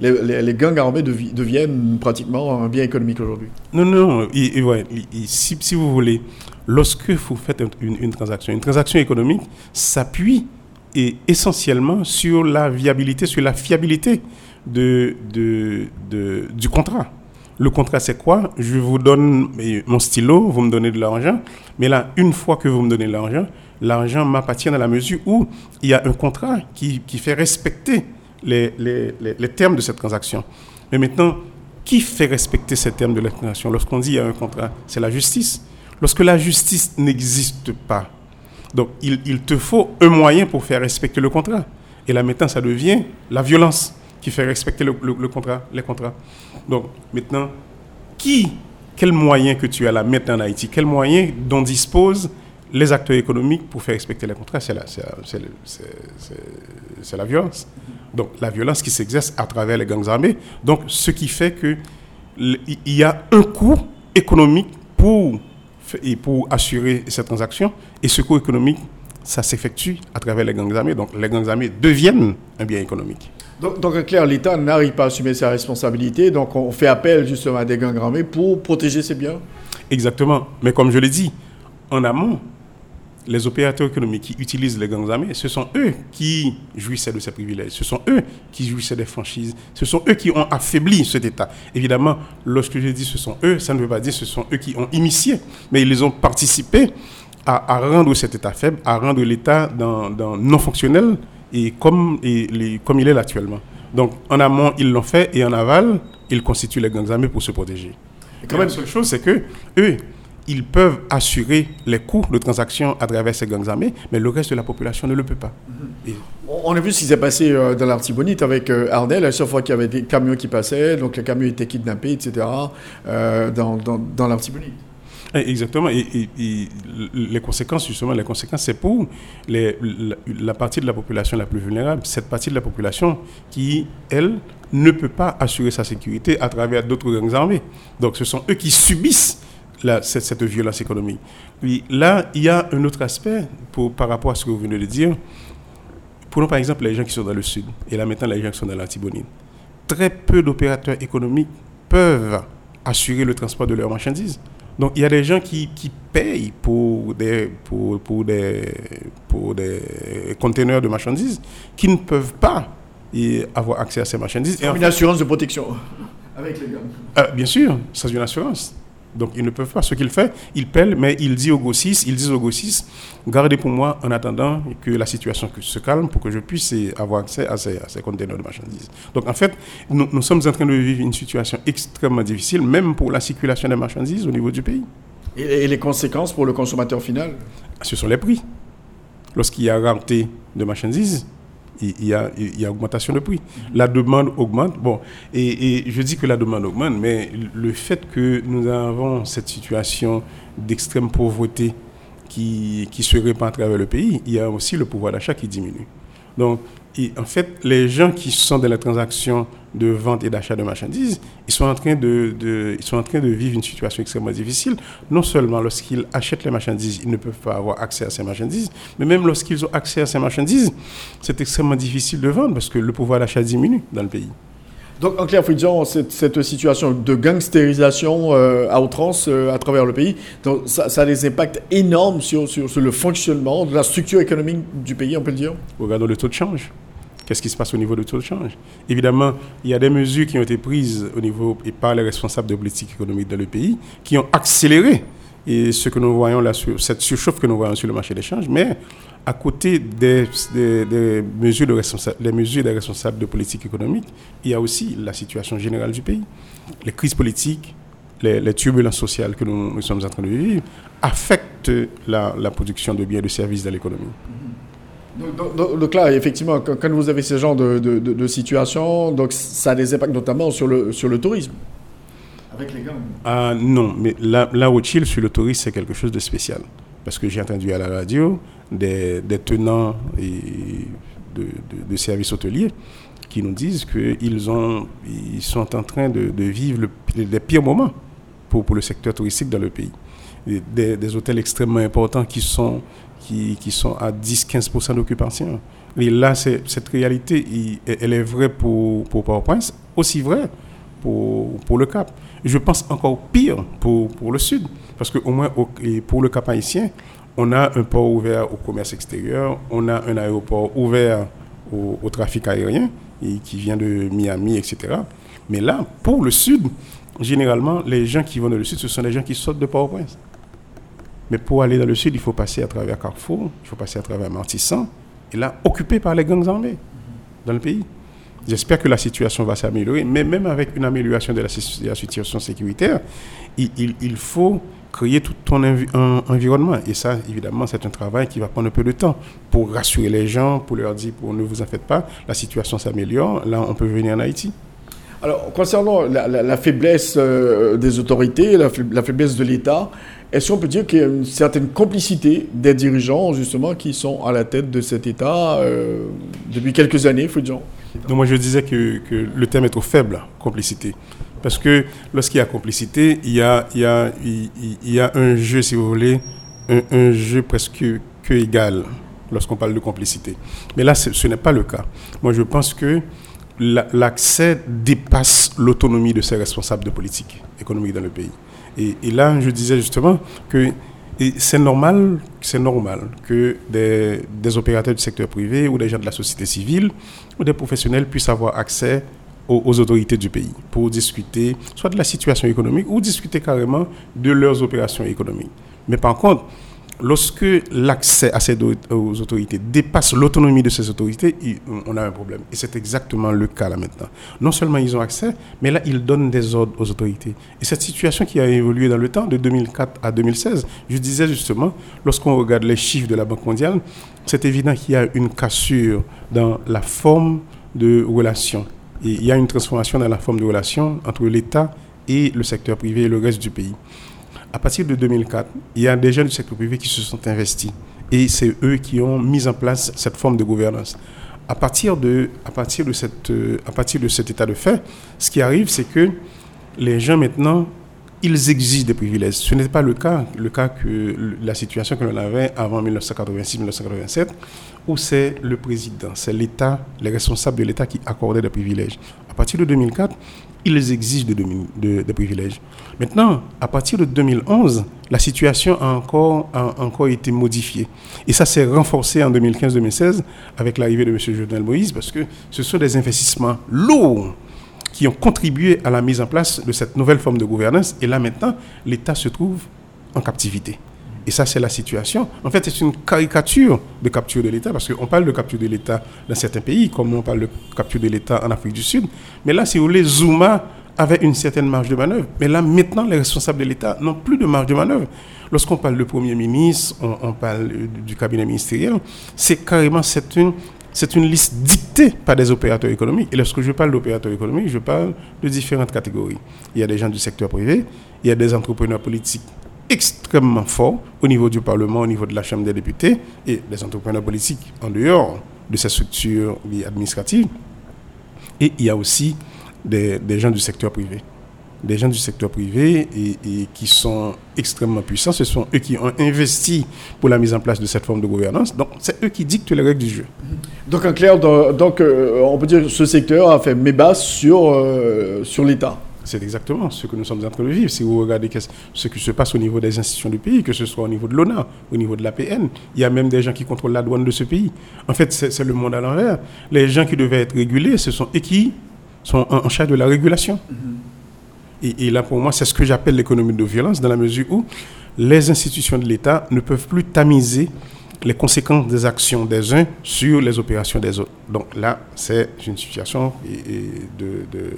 les, les, gangs armés deviennent pratiquement un bien économique aujourd'hui? Non, non, et, ouais, si, si, vous voulez, lorsque vous faites une, transaction, une transaction économique s'appuie essentiellement sur la viabilité, sur la fiabilité du contrat. Le contrat, c'est quoi? Je vous donne mon stylo, vous me donnez de l'argent, mais là, une fois que vous me donnez de l'argent, l'argent m'appartient dans la mesure où il y a un contrat qui, qui fait respecter les, les, les, termes de cette transaction. Mais maintenant, qui fait respecter ces termes de la transaction? Lorsqu'on dit qu'il y a un contrat, c'est la justice. Lorsque la justice n'existe pas, donc il, il, te faut un moyen pour faire respecter le contrat. Et là maintenant, ça devient la violence qui fait respecter le, le, contrat, les contrats. Donc maintenant, qui, quel moyen que tu as là maintenant en Haïti, quel moyen dont disposent les acteurs économiques pour faire respecter les contrats, c'est la, la violence. Donc la violence qui s'exerce à travers les gangs armés. Donc ce qui fait que il y a un coût économique pour et pour assurer cette transaction. Et ce coût économique, ça s'effectue à travers les gangs armés. Donc les gangs armés deviennent un bien économique. Donc, donc clair, l'État n'arrive pas à assumer sa responsabilité. Donc on fait appel justement à des gangs armés pour protéger ses biens. Exactement. Mais comme je l'ai dit, en amont, les opérateurs économiques qui utilisent les gangs armés, ce sont eux qui jouissaient de ces privilèges, ce sont eux qui jouissaient des franchises, ce sont eux qui ont affaibli cet État. Évidemment, lorsque je dis ce sont eux, ça ne veut pas dire ce sont eux qui ont initié, mais ils ont participé à, rendre cet État faible, à rendre l'État dans, non fonctionnel et comme, il est actuellement. Donc en amont, ils l'ont fait et en aval, ils constituent les gangs armés pour se protéger. Et quand même, la seule chose, c'est que eux, ils peuvent assurer les coûts de transaction à travers ces gangs armés, mais le reste de la population ne le peut pas. Mhm. On a vu ce qui s'est passé euh, dans l'Artibonite avec euh, Arnel, à chaque fois qu'il y avait des camions qui passaient, donc les camions étaient kidnappés, etc., euh, dans, dans, dans l'Artibonite. Exactement. Et, les conséquences, justement, les conséquences, c'est pour les, la, partie de la population la plus vulnérable, cette partie de la population qui, elle, ne peut pas assurer sa sécurité à travers d'autres gangs armés. Donc, ce sont eux qui subissent cette, violence économique. Puis là, il y a un autre aspect pour, par rapport à ce que vous venez de dire. Prenons par exemple les gens qui sont dans le sud et là maintenant les gens qui sont dans l'Antibonite. Très peu d'opérateurs économiques peuvent assurer le transport de leurs marchandises. Donc il y a des gens qui, qui payent pour des, pour, pour, des, pour des conteneurs de marchandises qui ne peuvent pas avoir accès à ces marchandises. C'est une assurance de protection avec les gars. Euh, bien sûr, c'est une assurance. Donc ils ne peuvent pas. Ce qu'il fait, il pèle, mais il dit au GOSIS, ils disent au GOSIS, gardez pour moi en attendant que la situation se calme pour que je puisse avoir accès à ces, conteneurs de marchandises. Donc en fait, nous, sommes en train de vivre une situation extrêmement difficile, même pour la circulation des marchandises au niveau du pays. Et, les conséquences pour le consommateur final? Ce sont les prix. Lorsqu'il y a rareté de marchandises, il y, a, augmentation de prix. La demande augmente. Bon, et, je dis que la demande augmente, mais le fait que nous avons cette situation d'extrême pauvreté qui, qui se répand à travers le pays, il y a aussi le pouvoir d'achat qui diminue. Donc, Et en fait, les gens qui sont dans la transaction de vente et d'achat de marchandises, ils sont, en train de, de, ils sont en train de vivre une situation extrêmement difficile. Non seulement lorsqu'ils achètent les marchandises, ils ne peuvent pas avoir accès à ces marchandises, mais même lorsqu'ils ont accès à ces marchandises, c'est extrêmement difficile de vendre parce que le pouvoir d'achat diminue dans le pays. Donc, en clair, Fridjan, cette, cette situation de gangstérisation euh, à outrance euh, à travers le pays, donc ça, ça, a des impacts énormes sur, sur, sur, le fonctionnement de la structure économique du pays, on peut le dire? Regardons le taux de change. Qu'est-ce qui se passe au niveau du taux de change? Évidemment, il y a des mesures qui ont été prises au niveau et par les responsables de politique économique dans le pays qui ont accéléré ce que nous voyons là, cette surchauffe que nous voyons sur le marché d'échange, mais à côté des, des, des mesures, de des des responsables de politique économique, il y a aussi la situation générale du pays. Les crises politiques, les, turbulences sociales que nous, nous, sommes en train de vivre affectent la, la production de biens et de services dans l'économie. Donc, donc, donc, là, effectivement, quand, quand, vous avez ce genre de, de, de, de, situation, donc ça a des impacts notamment sur le, sur le tourisme. Avec les gangs ah, Non, mais là, là au Chili, sur le tourisme, c'est quelque chose de spécial. Parce que j'ai entendu à la radio des, des tenants et de, de, de, services hôteliers qui nous disent qu'ils ils sont en train de, de vivre le, les pires moments pour, pour le secteur touristique dans le pays. Des, des hôtels extrêmement importants qui sont qui, sont à 10-15% d'occupation. Et là, cette réalité, elle est vraie pour, pour Port-au-Prince, aussi vraie pour, pour le Cap. Je pense encore pire pour, pour le Sud, parce qu'au moins pour le Cap haïtien, on a un port ouvert au commerce extérieur, on a un aéroport ouvert au, au trafic aérien, et qui vient de Miami, etc. Mais là, pour le Sud, généralement, les gens qui vont dans le Sud, ce sont les gens qui sortent de Port-au-Prince. Mais pour aller dans le sud, il faut passer à travers Carrefour, il faut passer à travers Martissan, et là, occupé par les gangs armés dans le pays. J'espère que la situation va s'améliorer, mais même avec une amélioration de la, situation sécuritaire, il, faut créer tout ton un, environnement. Et ça, évidemment, c'est un travail qui va prendre un peu de temps pour rassurer les gens, pour leur dire, pour ne vous en faites pas, la situation s'améliore, là, on peut venir en Haïti. Alors, concernant la, faiblesse euh, des autorités, la faiblesse de l'État, est-ce qu'on peut dire qu'il y a une certaine complicité des dirigeants, justement, qui sont à la tête de cet État euh, depuis quelques années, dire Non, moi je disais que, le terme est trop faible, complicité. Parce que lorsqu'il y a complicité, il y a un jeu, si vous voulez, un, un jeu presque que égal lorsqu'on parle de complicité. Mais là, ce n'est pas le cas. Moi, je pense que l'accès dépasse l'autonomie de ces responsables de politique économique dans le pays. Et, là, je disais justement que c'est normal, c'est normal que des, des, opérateurs du secteur privé ou des gens de la société civile ou des professionnels puissent avoir accès aux, aux, autorités du pays pour discuter soit de la situation économique ou discuter carrément de leurs opérations économiques. Mais par contre, lorsque l'accès à ces aux autorités dépasse l'autonomie de ces autorités, on a un problème. Et c'est exactement le cas là maintenant. Non seulement ils ont accès, mais là, ils donnent des ordres aux autorités. Et cette situation qui a évolué dans le temps, de 2004 à 2016, je disais justement, lorsqu'on regarde les chiffres de la Banque mondiale, c'est évident qu'il y a une cassure dans la forme de relation. Et il y a une transformation dans la forme de relation entre l'État et le secteur privé et le reste du pays à partir de 2004, il y a des gens du secteur privé qui se sont investis. Et c'est eux qui ont mis en place cette forme de gouvernance. À partir de, à partir de, cette, à partir de cet état de fait, ce qui arrive, c'est que les gens maintenant, ils exigent des privilèges. Ce n'est pas le cas, le cas que la situation que l'on avait avant 1986-1987, où c'est le président, c'est l'État, les responsables de l'État qui accordaient des privilèges. À partir de 2004, ils exigent des de, de, de privilèges. Maintenant, à partir de 2011, la situation a encore, a encore été modifiée. Et ça s'est renforcé en 2015-2016 avec l'arrivée de M. Jovenel Moïse, parce que ce sont des investissements lourds qui ont contribué à la mise en place de cette nouvelle forme de gouvernance. Et là, maintenant, l'État se trouve en captivité. Et ça, c'est la situation. En fait, c'est une caricature de capture de l'État, parce qu'on parle de capture de l'État dans certains pays, comme on parle de capture de l'État en Afrique du Sud. Mais là, si vous voulez, Zuma avait une certaine marge de manœuvre. Mais là, maintenant, les responsables de l'État n'ont plus de marge de manœuvre. Lorsqu'on parle de Premier ministre, on, on parle du cabinet ministériel, c'est carrément, c'est une, c'est une liste dictée par des opérateurs économiques. Et lorsque je parle d'opérateurs économiques, je parle de différentes catégories. Il y a des gens du secteur privé, il y a des entrepreneurs politiques extrêmement forts au niveau du Parlement, au niveau de la Chambre des députés, et des entrepreneurs politiques en dehors de ces structures administratives. Et il y a aussi des, gens du secteur privé. Des gens du secteur privé et, qui sont extrêmement puissants. Ce sont eux qui ont investi pour la mise en place de cette forme de gouvernance. Donc, c'est eux qui dictent les règles du jeu. Donc, en clair, donc, euh, on peut dire que ce secteur a fait mébat sur, euh, sur l'État. C'est exactement ce que nous sommes en train de vivre. Si vous regardez ce qui se passe au niveau des institutions du pays, que ce soit au niveau de l'ONA, au niveau de l'APN, il y a même des gens qui contrôlent la douane de ce pays. En fait, c'est le monde à l'envers. Les gens qui devaient être régulés, ce sont eux qui sont en, charge de la régulation. Mm-hmm. et, et, là, pour moi, c'est ce que j'appelle l'économie de violence, dans la mesure où les institutions de l'État ne peuvent plus tamiser les conséquences des actions des uns sur les opérations des autres. Donc là, c'est une situation de, de de,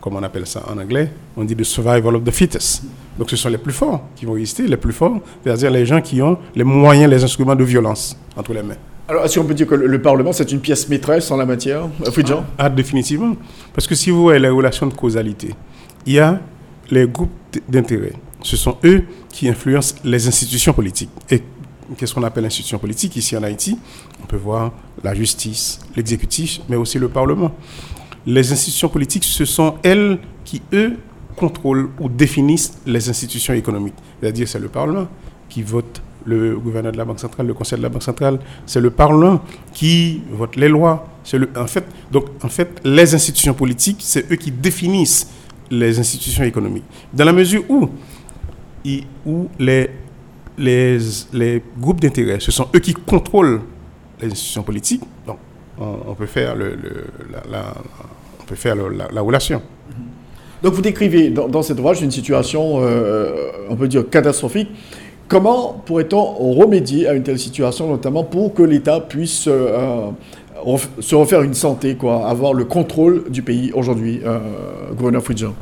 comment on appelle ça en anglais? On dit de survival of the fittest. Donc ce sont les plus forts qui vont résister, les plus forts, c'est-à-dire les gens qui ont les moyens, les instruments de violence entre les mains. Alors, est-ce qu'on peut dire que le, Parlement, c'est une pièce maîtresse en la matière ah, ah, définitivement. Parce que si vous voyez les relations de causalité, il y a les groupes d'intérêt. Ce sont eux qui influencent les institutions politiques. Et qu'est-ce qu'on appelle institutions politiques ici en Haïti On peut voir la justice, l'exécutif, mais aussi le Parlement les institutions politiques, ce sont elles qui, eux, contrôlent ou définissent les institutions économiques. C'est-à-dire, c'est le Parlement qui vote le gouverneur de la Banque centrale, le conseil de la Banque centrale, c'est le Parlement qui vote les lois. En, fait, donc, en fait, les institutions politiques, c'est eux qui définissent les institutions économiques. Dans la mesure où, les, les groupes d'intérêt, ce sont eux qui contrôlent les institutions politiques, donc on, peut faire le, la, on peut faire la, relation. Donc vous décrivez dans, cet ouvrage une situation, euh, on peut dire, catastrophique. Comment pourrait-on remédier à une telle situation, notamment pour que l'État puisse euh, se refaire une santé, quoi, avoir le contrôle du pays aujourd'hui, euh, gouverneur Fridjan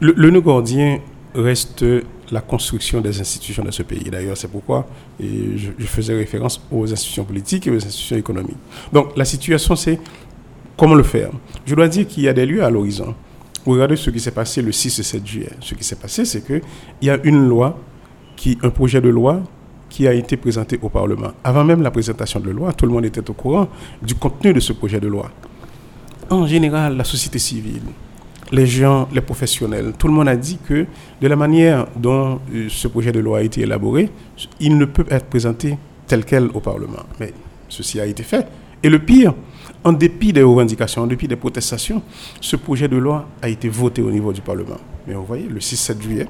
le, le nœud gordien reste la construction des institutions de ce pays. D'ailleurs, c'est pourquoi je, faisais référence aux institutions politiques et aux institutions économiques. Donc, la situation, c'est comment le faire. Je dois dire qu'il y a des lieux à l'horizon. Regardez ce qui s'est passé le 6 et 7 juillet. Ce qui s'est passé, c'est qu'il y a une loi, qui, un projet de loi qui a été présenté au Parlement. Avant même la présentation de la loi, tout le monde était au courant du contenu de ce projet de loi. En général, la société civile, les gens, les professionnels, tout le monde a dit que de la manière dont euh, ce projet de loi a été élaboré, il ne peut être présenté tel quel au Parlement. Mais ceci a été fait. Et le pire, en dépit des revendications, en dépit des protestations, ce projet de loi a été voté au niveau du Parlement. Mais vous voyez, le 6-7 juillet,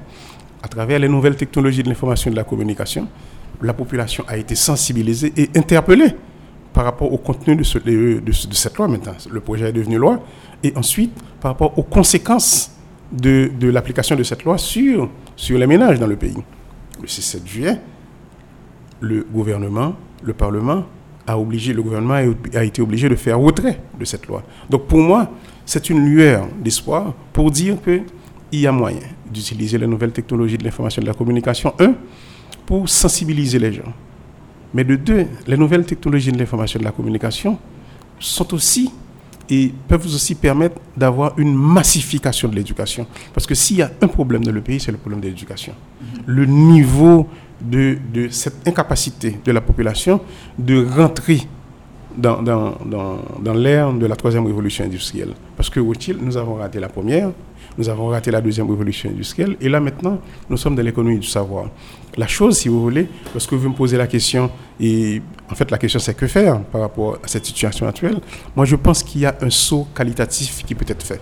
à travers les nouvelles technologies de l'information et de la communication, la population a été sensibilisée et interpellée par rapport au contenu de, ce, de, de, cette loi maintenant. Le projet est devenu loi. Et ensuite, par rapport aux conséquences de, l'application de cette loi sur, sur les ménages dans le pays. Le 6-7 juillet, le gouvernement, le Parlement a obligé, le gouvernement a été obligé de faire retrait de cette loi. Donc pour moi, c'est une lueur d'espoir pour dire qu'il y a moyen d'utiliser les nouvelles technologies de l'information et de la communication, un, pour sensibiliser les gens mais de deux, les nouvelles technologies de l'information et de la communication sont aussi et peuvent aussi permettre d'avoir une massification de l'éducation. Parce que s'il y a un problème dans le pays, c'est le problème de l'éducation. Le niveau de, de, cette incapacité de la population de rentrer dans, dans, dans, dans l'ère de la troisième révolution industrielle. Parce que, nous avons raté la première, nous avons raté la deuxième révolution industrielle. Et là, maintenant, nous sommes dans l'économie du savoir. La chose, si vous voulez, lorsque vous me posez la question, et en fait, la question, c'est que faire par rapport à cette situation actuelle Moi, je pense qu'il y a un saut qualitatif qui peut être fait.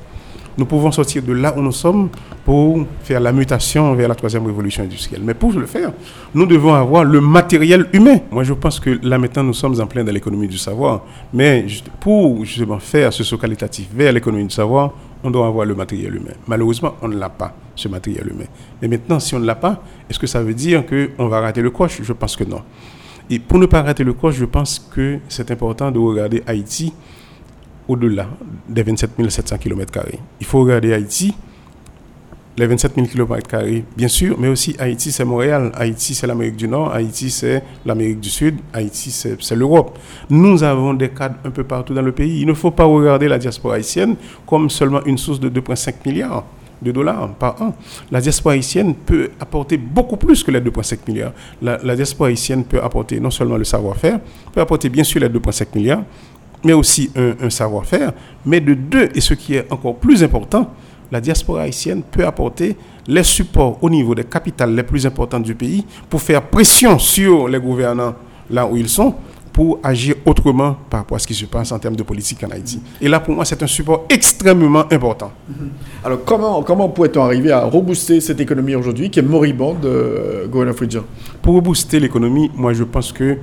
Nous pouvons sortir de là où nous sommes pour faire la mutation vers la troisième révolution industrielle. Mais pour le faire, nous devons avoir le matériel humain. Moi, je pense que là maintenant, nous sommes en plein dans l'économie du savoir. Mais pour justement faire ce saut qualitatif vers l'économie du savoir, on doit avoir le matériel humain. Malheureusement, on ne l'a pas, ce matériel humain. Mais maintenant, si on ne l'a pas, est-ce que ça veut dire qu'on va rater le coche? Je pense que non. Et pour ne pas rater le coche, je pense que c'est important de regarder Haïti au-delà des 27 700 km. Il faut regarder Haïti les 27 000 km, bien sûr, mais aussi Haïti, c'est Montréal, Haïti, c'est l'Amérique du Nord, Haïti, c'est l'Amérique du Sud, Haïti, c'est l'Europe. Nous avons des cadres un peu partout dans le pays. Il ne faut pas regarder la diaspora haïtienne comme seulement une source de 2,5 milliards. de dollars par an. La diaspora haïtienne peut apporter beaucoup plus que les 2,5 milliards. La, diaspora haïtienne peut apporter non seulement le savoir-faire, peut apporter bien sûr les 2,5 milliards, mais aussi un, un savoir-faire. Mais de deux, et ce qui est encore plus important, la diaspora haïtienne peut apporter les supports au niveau des capitales les plus importantes du pays pour faire pression sur les gouvernants là où ils sont pour agir autrement par rapport à ce qui se passe en termes de politique en Haïti. Et là, pour moi, c'est un support extrêmement important. Alors, comment, comment pourrait-on arriver à rebooster cette économie aujourd'hui qui est moribonde, euh, gouverneur Pour rebooster l'économie, moi, je pense que,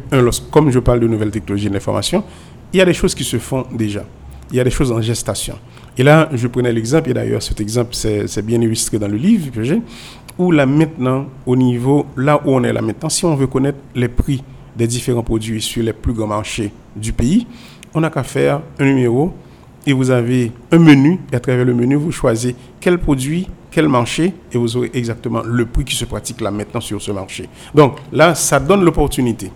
comme je parle de nouvelles technologies de l'information, il y a des choses qui se font déjà. Il y a des choses en gestation. Et là, je prenais l'exemple, et d'ailleurs, cet exemple, c'est bien illustré dans le livre que j'ai, où là maintenant, au niveau, là où on est là maintenant, si on veut connaître les prix des différents produits sur les plus grands marchés du pays, on n'a qu'à faire un numéro et vous avez un menu, et à travers le menu, vous choisissez quel produit, quel marché, et vous aurez exactement le prix qui se pratique là maintenant sur ce marché. Donc là, ça donne l'opportunité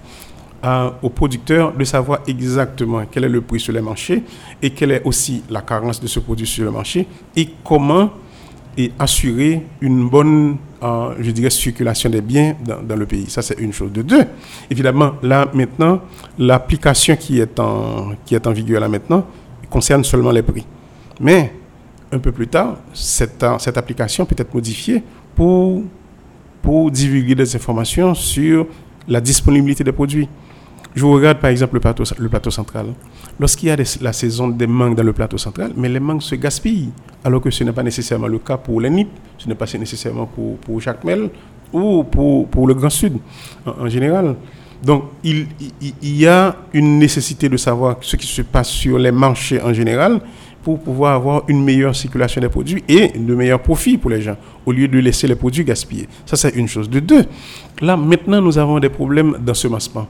aux producteurs de savoir exactement quel est le prix sur les marchés et quelle est aussi la carence de ce produit sur le marché et comment et assurer une bonne, euh, je dirais, circulation des biens dans, dans le pays. Ça, c'est une chose. De deux, évidemment, là, maintenant, l'application qui, est en- qui est en vigueur là maintenant concerne seulement les prix. Mais, un peu plus tard, cette, cette application peut être modifiée pour, pour divulguer des informations sur la disponibilité des produits. Je vous regarde par exemple le plateau, central. Lorsqu'il y a la saison des mangues dans le plateau central, mais les mangues se gaspillent, alors que ce n'est pas nécessairement le cas pour les NIP, ce n'est pas nécessairement pour, pour Jacmel ou pour, pour le Grand Sud en, général. Donc il, il- y a une nécessité de savoir ce qui se passe sur les marchés en général pour pouvoir avoir une meilleure circulation des produits et de meilleurs profits pour les gens, au lieu de laisser les produits gaspiller. Ça, c'est une chose. De deux, là, maintenant, nous avons des problèmes d'ensemencement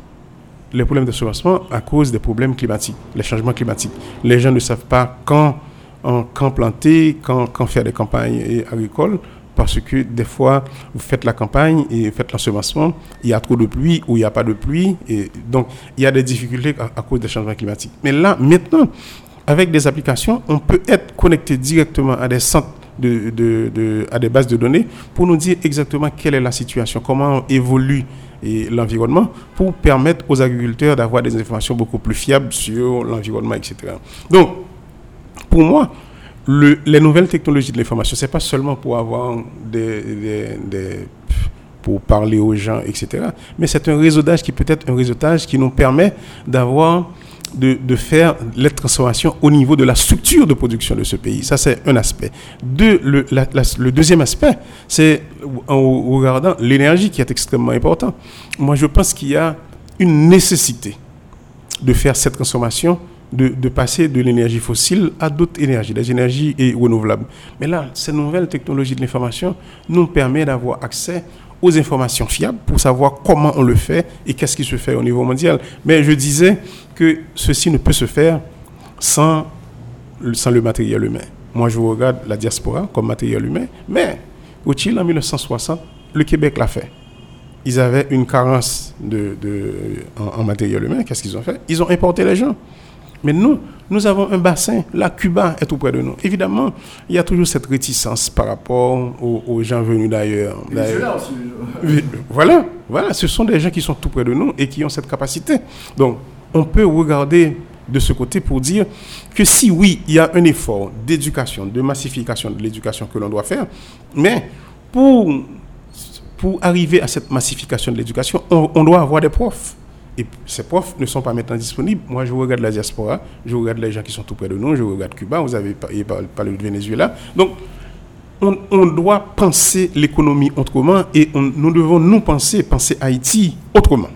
les problèmes de semencement à cause des problèmes climatiques, les changements climatiques. Les gens ne savent pas quand, en- quand planter, quand, quand faire des campagnes eh, agricoles, parce que des fois, vous faites la campagne et faites l'ensemencement, il y a trop de pluie ou il n'y a pas de pluie, et donc il y a des difficultés à, à cause des changements climatiques. Mais là, maintenant, avec des applications, on peut être connecté directement à des centres de, de- de- à des bases de données pour nous dire exactement quelle est la situation, comment évolue et l'environnement pour permettre aux agriculteurs d'avoir des informations beaucoup plus fiables sur l'environnement, etc. Donc, pour moi, le- les nouvelles technologies de l'information, c'est pas seulement pour avoir pour parler aux gens, etc. Mais c'est un réseautage qui peut être un réseautage qui nous permet d'avoir de, faire les transformations au niveau de la structure de production de ce pays. Ça, c'est un aspect. Deux, le, le deuxième aspect, c'est en regardant l'énergie qui est extrêmement important. Moi, je pense qu'il y a une nécessité de faire cette transformation, de, de passer de l'énergie fossile à d'autres énergies, des énergies et renouvelables. Mais là, ces nouvelles technologies de l'information nous permettent d'avoir accès aux informations fiables pour savoir comment on le fait et qu'est-ce qui se fait au niveau mondial. Mais je disais que ceci ne peut se faire sans, le- sans le matériel humain. Moi, je regarde la diaspora comme matériel humain, mais au Chili, en 1960, le Québec l'a fait ils avaient une carence de, de- en, en matériel humain. Qu'est-ce qu'ils ont fait? Ils ont importé les gens. Mais nous, nous avons un bassin. Là, Cuba est tout près de nous. Évidemment, il y a toujours cette réticence par rapport aux, aux gens venus d'ailleurs. Voilà, voilà, ce sont des gens qui sont tout près de nous et qui ont cette capacité. Donc, on peut regarder de ce côté pour dire que si oui, il y a un effort d'éducation, de massification de l'éducation que l'on doit faire, mais pour pour arriver à cette massification de l'éducation, on, doit avoir des profs. Et ces profs ne sont pas maintenant disponibles. Moi, je regarde la diaspora, je regarde les gens qui sont tout près de nous, je regarde Cuba, vous avez par- par- parlé de Venezuela. Donc, on, doit penser l'économie autrement et nous devons nous penser, penser Haïti autrement.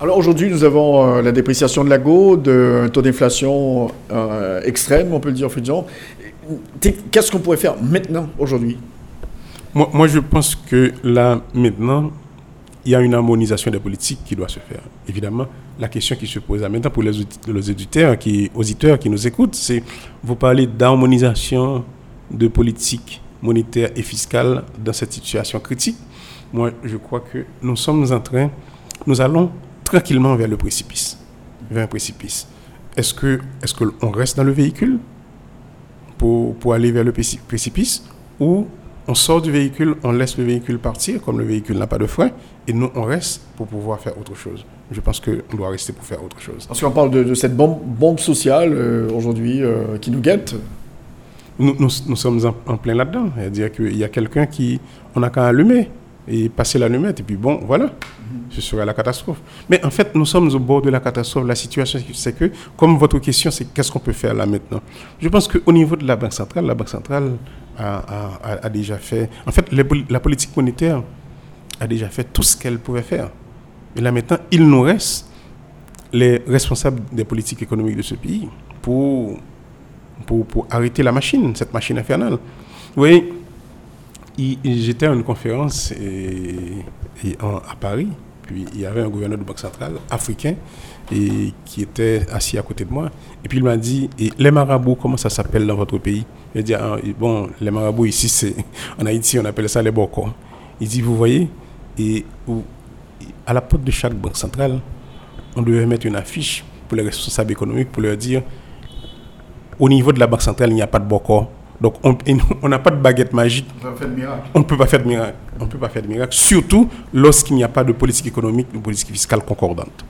Alors aujourd'hui, nous avons euh, la dépréciation de la Go, de, un taux d'inflation euh, extrême, on peut le dire. T'es- Qu'est-ce qu'on pourrait faire maintenant, aujourd'hui? Moi, je pense que là, maintenant, il y a une harmonisation des politiques qui doit se faire. Évidemment, la question qui se pose là maintenant pour les, les auditeurs, qui, auditeurs qui nous écoutent, c'est vous parlez d'harmonisation de politique monétaire et fiscale dans cette situation critique. Moi, je crois que nous sommes en train, nous allons tranquillement vers le précipice. Vers un précipice. Est-ce que, est-ce qu'on reste dans le véhicule pour, pour aller vers le préci- précipice ou on sort du véhicule, on laisse le véhicule partir, comme le véhicule n'a pas de frein, et nous, on reste pour pouvoir faire autre chose? Je pense qu'on doit rester pour faire autre chose. Parce qu'on parle de, cette bombe, bombe sociale euh, aujourd'hui euh, qui nous guette. Nous, nous, sommes en, plein là-dedans. C'est-à-dire qu'il y a quelqu'un qui, on n'a qu'à allumer et passer l'allumette, et puis bon, voilà, mhm. ce sera la catastrophe. Mais en fait, nous sommes au bord de la catastrophe. La situation, c'est que, comme votre question, c'est qu'est-ce qu'on peut faire là maintenant? Je pense qu'au niveau de la Banque centrale, la Banque centrale a, déjà fait. En fait, la politique monétaire a déjà fait tout ce qu'elle pouvait faire. Et là maintenant, il nous reste les responsables des politiques économiques de ce pays pour, pour, arrêter la machine, cette machine infernale. Vous voyez, j'étais à une conférence à Paris, puis il y avait un gouverneur de banque centrale africain et qui était assis à côté de moi. Et puis il m'a dit, les marabouts, comment ça s'appelle dans votre pays? Il a dit, ah, bon, les marabouts ici, c'est en Haïti, on appelle ça les bocos. Il dit, vous voyez, à la porte de chaque banque centrale, on devait mettre une affiche pour les responsables économiques pour leur dire, au niveau de la banque centrale, il n'y a pas de bocos. Donc on n'a pas de baguette magique. On ne peut pas faire de miracle. On ne peut pas faire de miracle, surtout lorsqu'il n'y a pas de politique économique, de politique fiscale concordante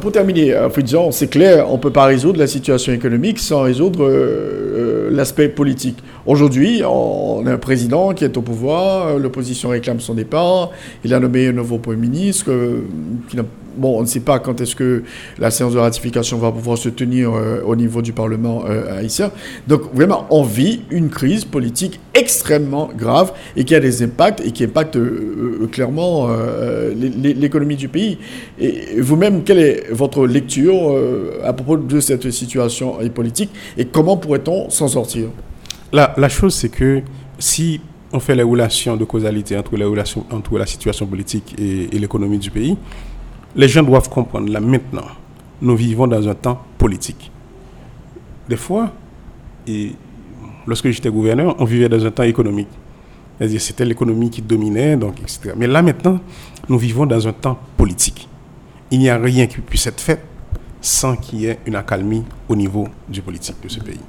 pour terminer, euh, c'est clair, on ne peut pas résoudre la situation économique sans résoudre euh, euh, l'aspect politique. Aujourd'hui, on a un président qui est au pouvoir, l'opposition réclame son départ, il a nommé un nouveau Premier ministre qui n'a bon, on ne sait pas quand est-ce que la séance de ratification va pouvoir se tenir euh, au niveau du Parlement euh, haïtien. Donc vraiment, on vit une crise politique extrêmement grave et qui a des impacts et qui impacte euh, clairement l'économie du pays. Et vous-même, quelle est votre lecture à propos de cette situation politique et comment pourrait-on s'en sortir? La, la chose, c'est que si on fait les relations de causalité entre, les relations, entre la situation politique et l'économie du pays, les gens doivent comprendre là maintenant, nous vivons dans un temps politique. Des fois, et lorsque j'étais gouverneur, on vivait dans un temps économique. C'est-à-dire c'était l'économie qui dominait, donc, etc. Mais là maintenant, nous vivons dans un temps politique. Il n'y a rien qui puisse être fait sans qu'il y ait une accalmie au niveau du politique de ce pays.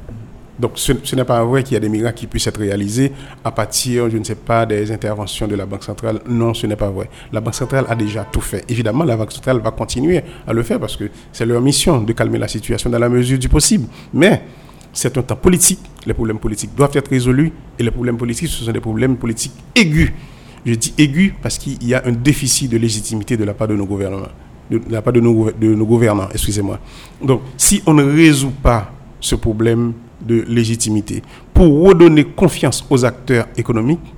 Donc ce, n'est pas vrai qu'il y a des miracles qui puissent être réalisés à partir, je ne sais pas, des interventions de la Banque centrale. Non, ce n'est pas vrai. La Banque centrale a déjà tout fait. Évidemment, la Banque centrale va continuer à le faire parce que c'est leur mission de calmer la situation dans la mesure du possible. Mais c'est un temps politique. Les problèmes politiques doivent être résolus et les problèmes politiques, ce sont des problèmes politiques aigus. Je dis aigus parce qu'il y a un déficit de légitimité de la part de nos gouvernements, de la part de nos, de nos gouvernants, excusez-moi. Donc, si on ne résout pas ce problème de légitimité pour redonner confiance aux acteurs économiques.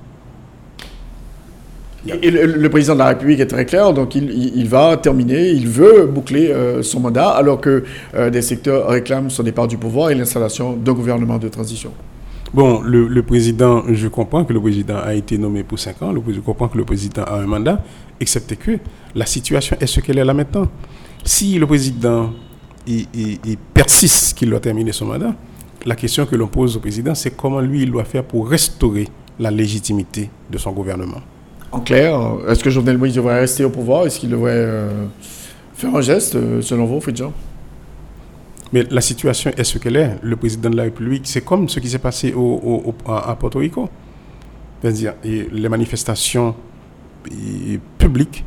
Et le, président de la République est très clair, donc il, va terminer, il veut boucler euh, son mandat, alors que euh, des secteurs réclament son départ du pouvoir et l'installation d'un gouvernement de transition. Bon, le, président, je comprends que le président a été nommé pour 5 ans, je comprends que le président a un mandat, excepté que la situation est ce qu'elle est là maintenant. Si le président il persiste qu'il doit terminer son mandat, la question que l'on pose au président, c'est comment lui, il doit faire pour restaurer la légitimité de son gouvernement. En clair, est-ce que Jovenel Moïse devrait rester au pouvoir? Est-ce qu'il devrait euh, faire un geste, euh, selon vous, Fridjan Mais la situation est ce qu'elle est. Le président de la République, c'est comme ce qui s'est passé au, à Porto Rico. C'est-à-dire, les manifestations publiques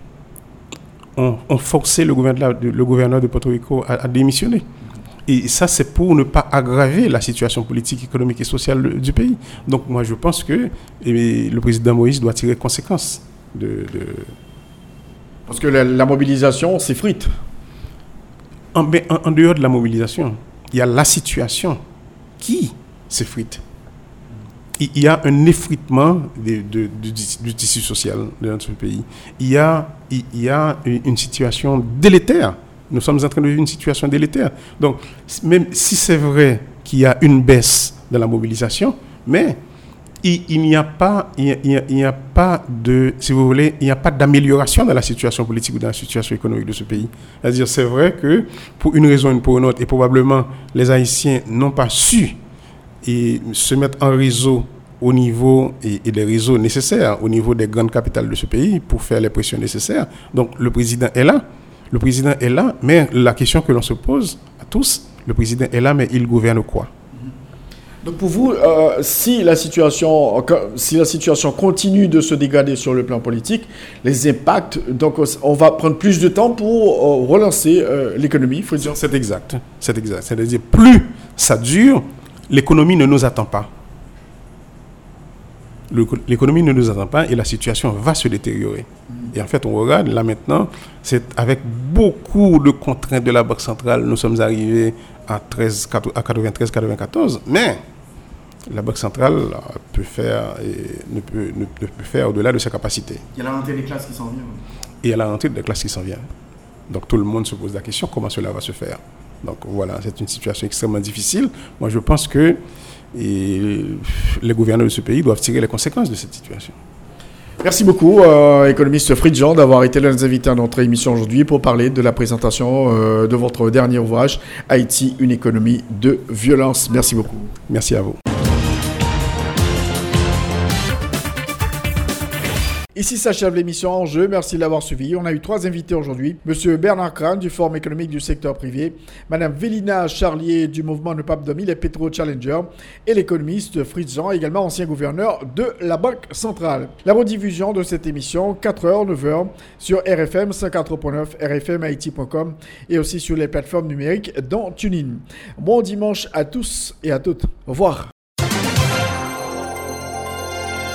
ont, forcé le gouverneur, le gouverneur de Porto Rico à démissionner. Et ça, c'est pour ne pas aggraver la situation politique, économique et sociale du pays. Donc moi, je pense que le président Moïse doit tirer conséquence de... Parce que la, mobilisation s'effrite. En, en, dehors de la mobilisation, il y a la situation qui s'effrite. Il y a un effritement du, tissu social de notre pays. Il y a, il y a une situation délétère nous sommes en train de vivre une situation délétère. Donc, même si c'est vrai qu'il y a une baisse de la mobilisation, mais il, n'y a pas, il, a, pas de, si vous voulez, il n'y a pas d'amélioration dans la situation politique ou dans la situation économique de ce pays. C'est-à-dire, c'est vrai que pour une raison ou pour une autre, et probablement les Haïtiens n'ont pas su se mettre en réseau au niveau et, et, des réseaux nécessaires, au niveau des grandes capitales de ce pays pour faire les pressions nécessaires. Donc le président est là, le président est là, mais la question que l'on se pose à tous, le président est là, mais il gouverne quoi? Donc pour vous, euh, si, la situation, si la situation continue de se dégrader sur le plan politique, les impacts, donc on va prendre plus de temps pour euh, relancer euh, l'économie, il faut dire. C'est exact, c'est exact. C'est-à-dire plus ça dure, l'économie ne nous attend pas. L'économie ne nous attend pas et la situation va se détériorer. Et en fait, on regarde là maintenant, c'est avec beaucoup de contraintes de la Banque centrale, nous sommes arrivés à, 13, à 93-94, mais la Banque centrale peut faire et ne, peut, ne, peut faire au-delà de ses capacités. Il y a la rentrée des classes qui s'en vient. Et il y a la rentrée des classes qui s'en vient. Donc tout le monde se pose la question comment cela va se faire? Donc voilà, c'est une situation extrêmement difficile. Moi, je pense que les gouverneurs de ce pays doivent tirer les conséquences de cette situation. Merci beaucoup, euh, économiste Jean, d'avoir été l'un des invités à notre émission aujourd'hui pour parler de la présentation euh, de votre dernier ouvrage, Haïti, une économie de violence. Merci beaucoup. Merci à vous. Ici s'achève l'émission en jeu. Merci de l'avoir suivi. On a eu trois invités aujourd'hui. Monsieur Bernard Kran du Forum économique du secteur privé, Madame Vélina Charlier du mouvement Ne Pape les Petro Challenger et l'économiste Fritz Jean, également ancien gouverneur de la Banque centrale. La rediffusion de cette émission, 4h, 9h, sur RFM 104.9, rfmhaiti.com et aussi sur les plateformes numériques dont TuneIn. Bon dimanche à tous et à toutes. Au revoir.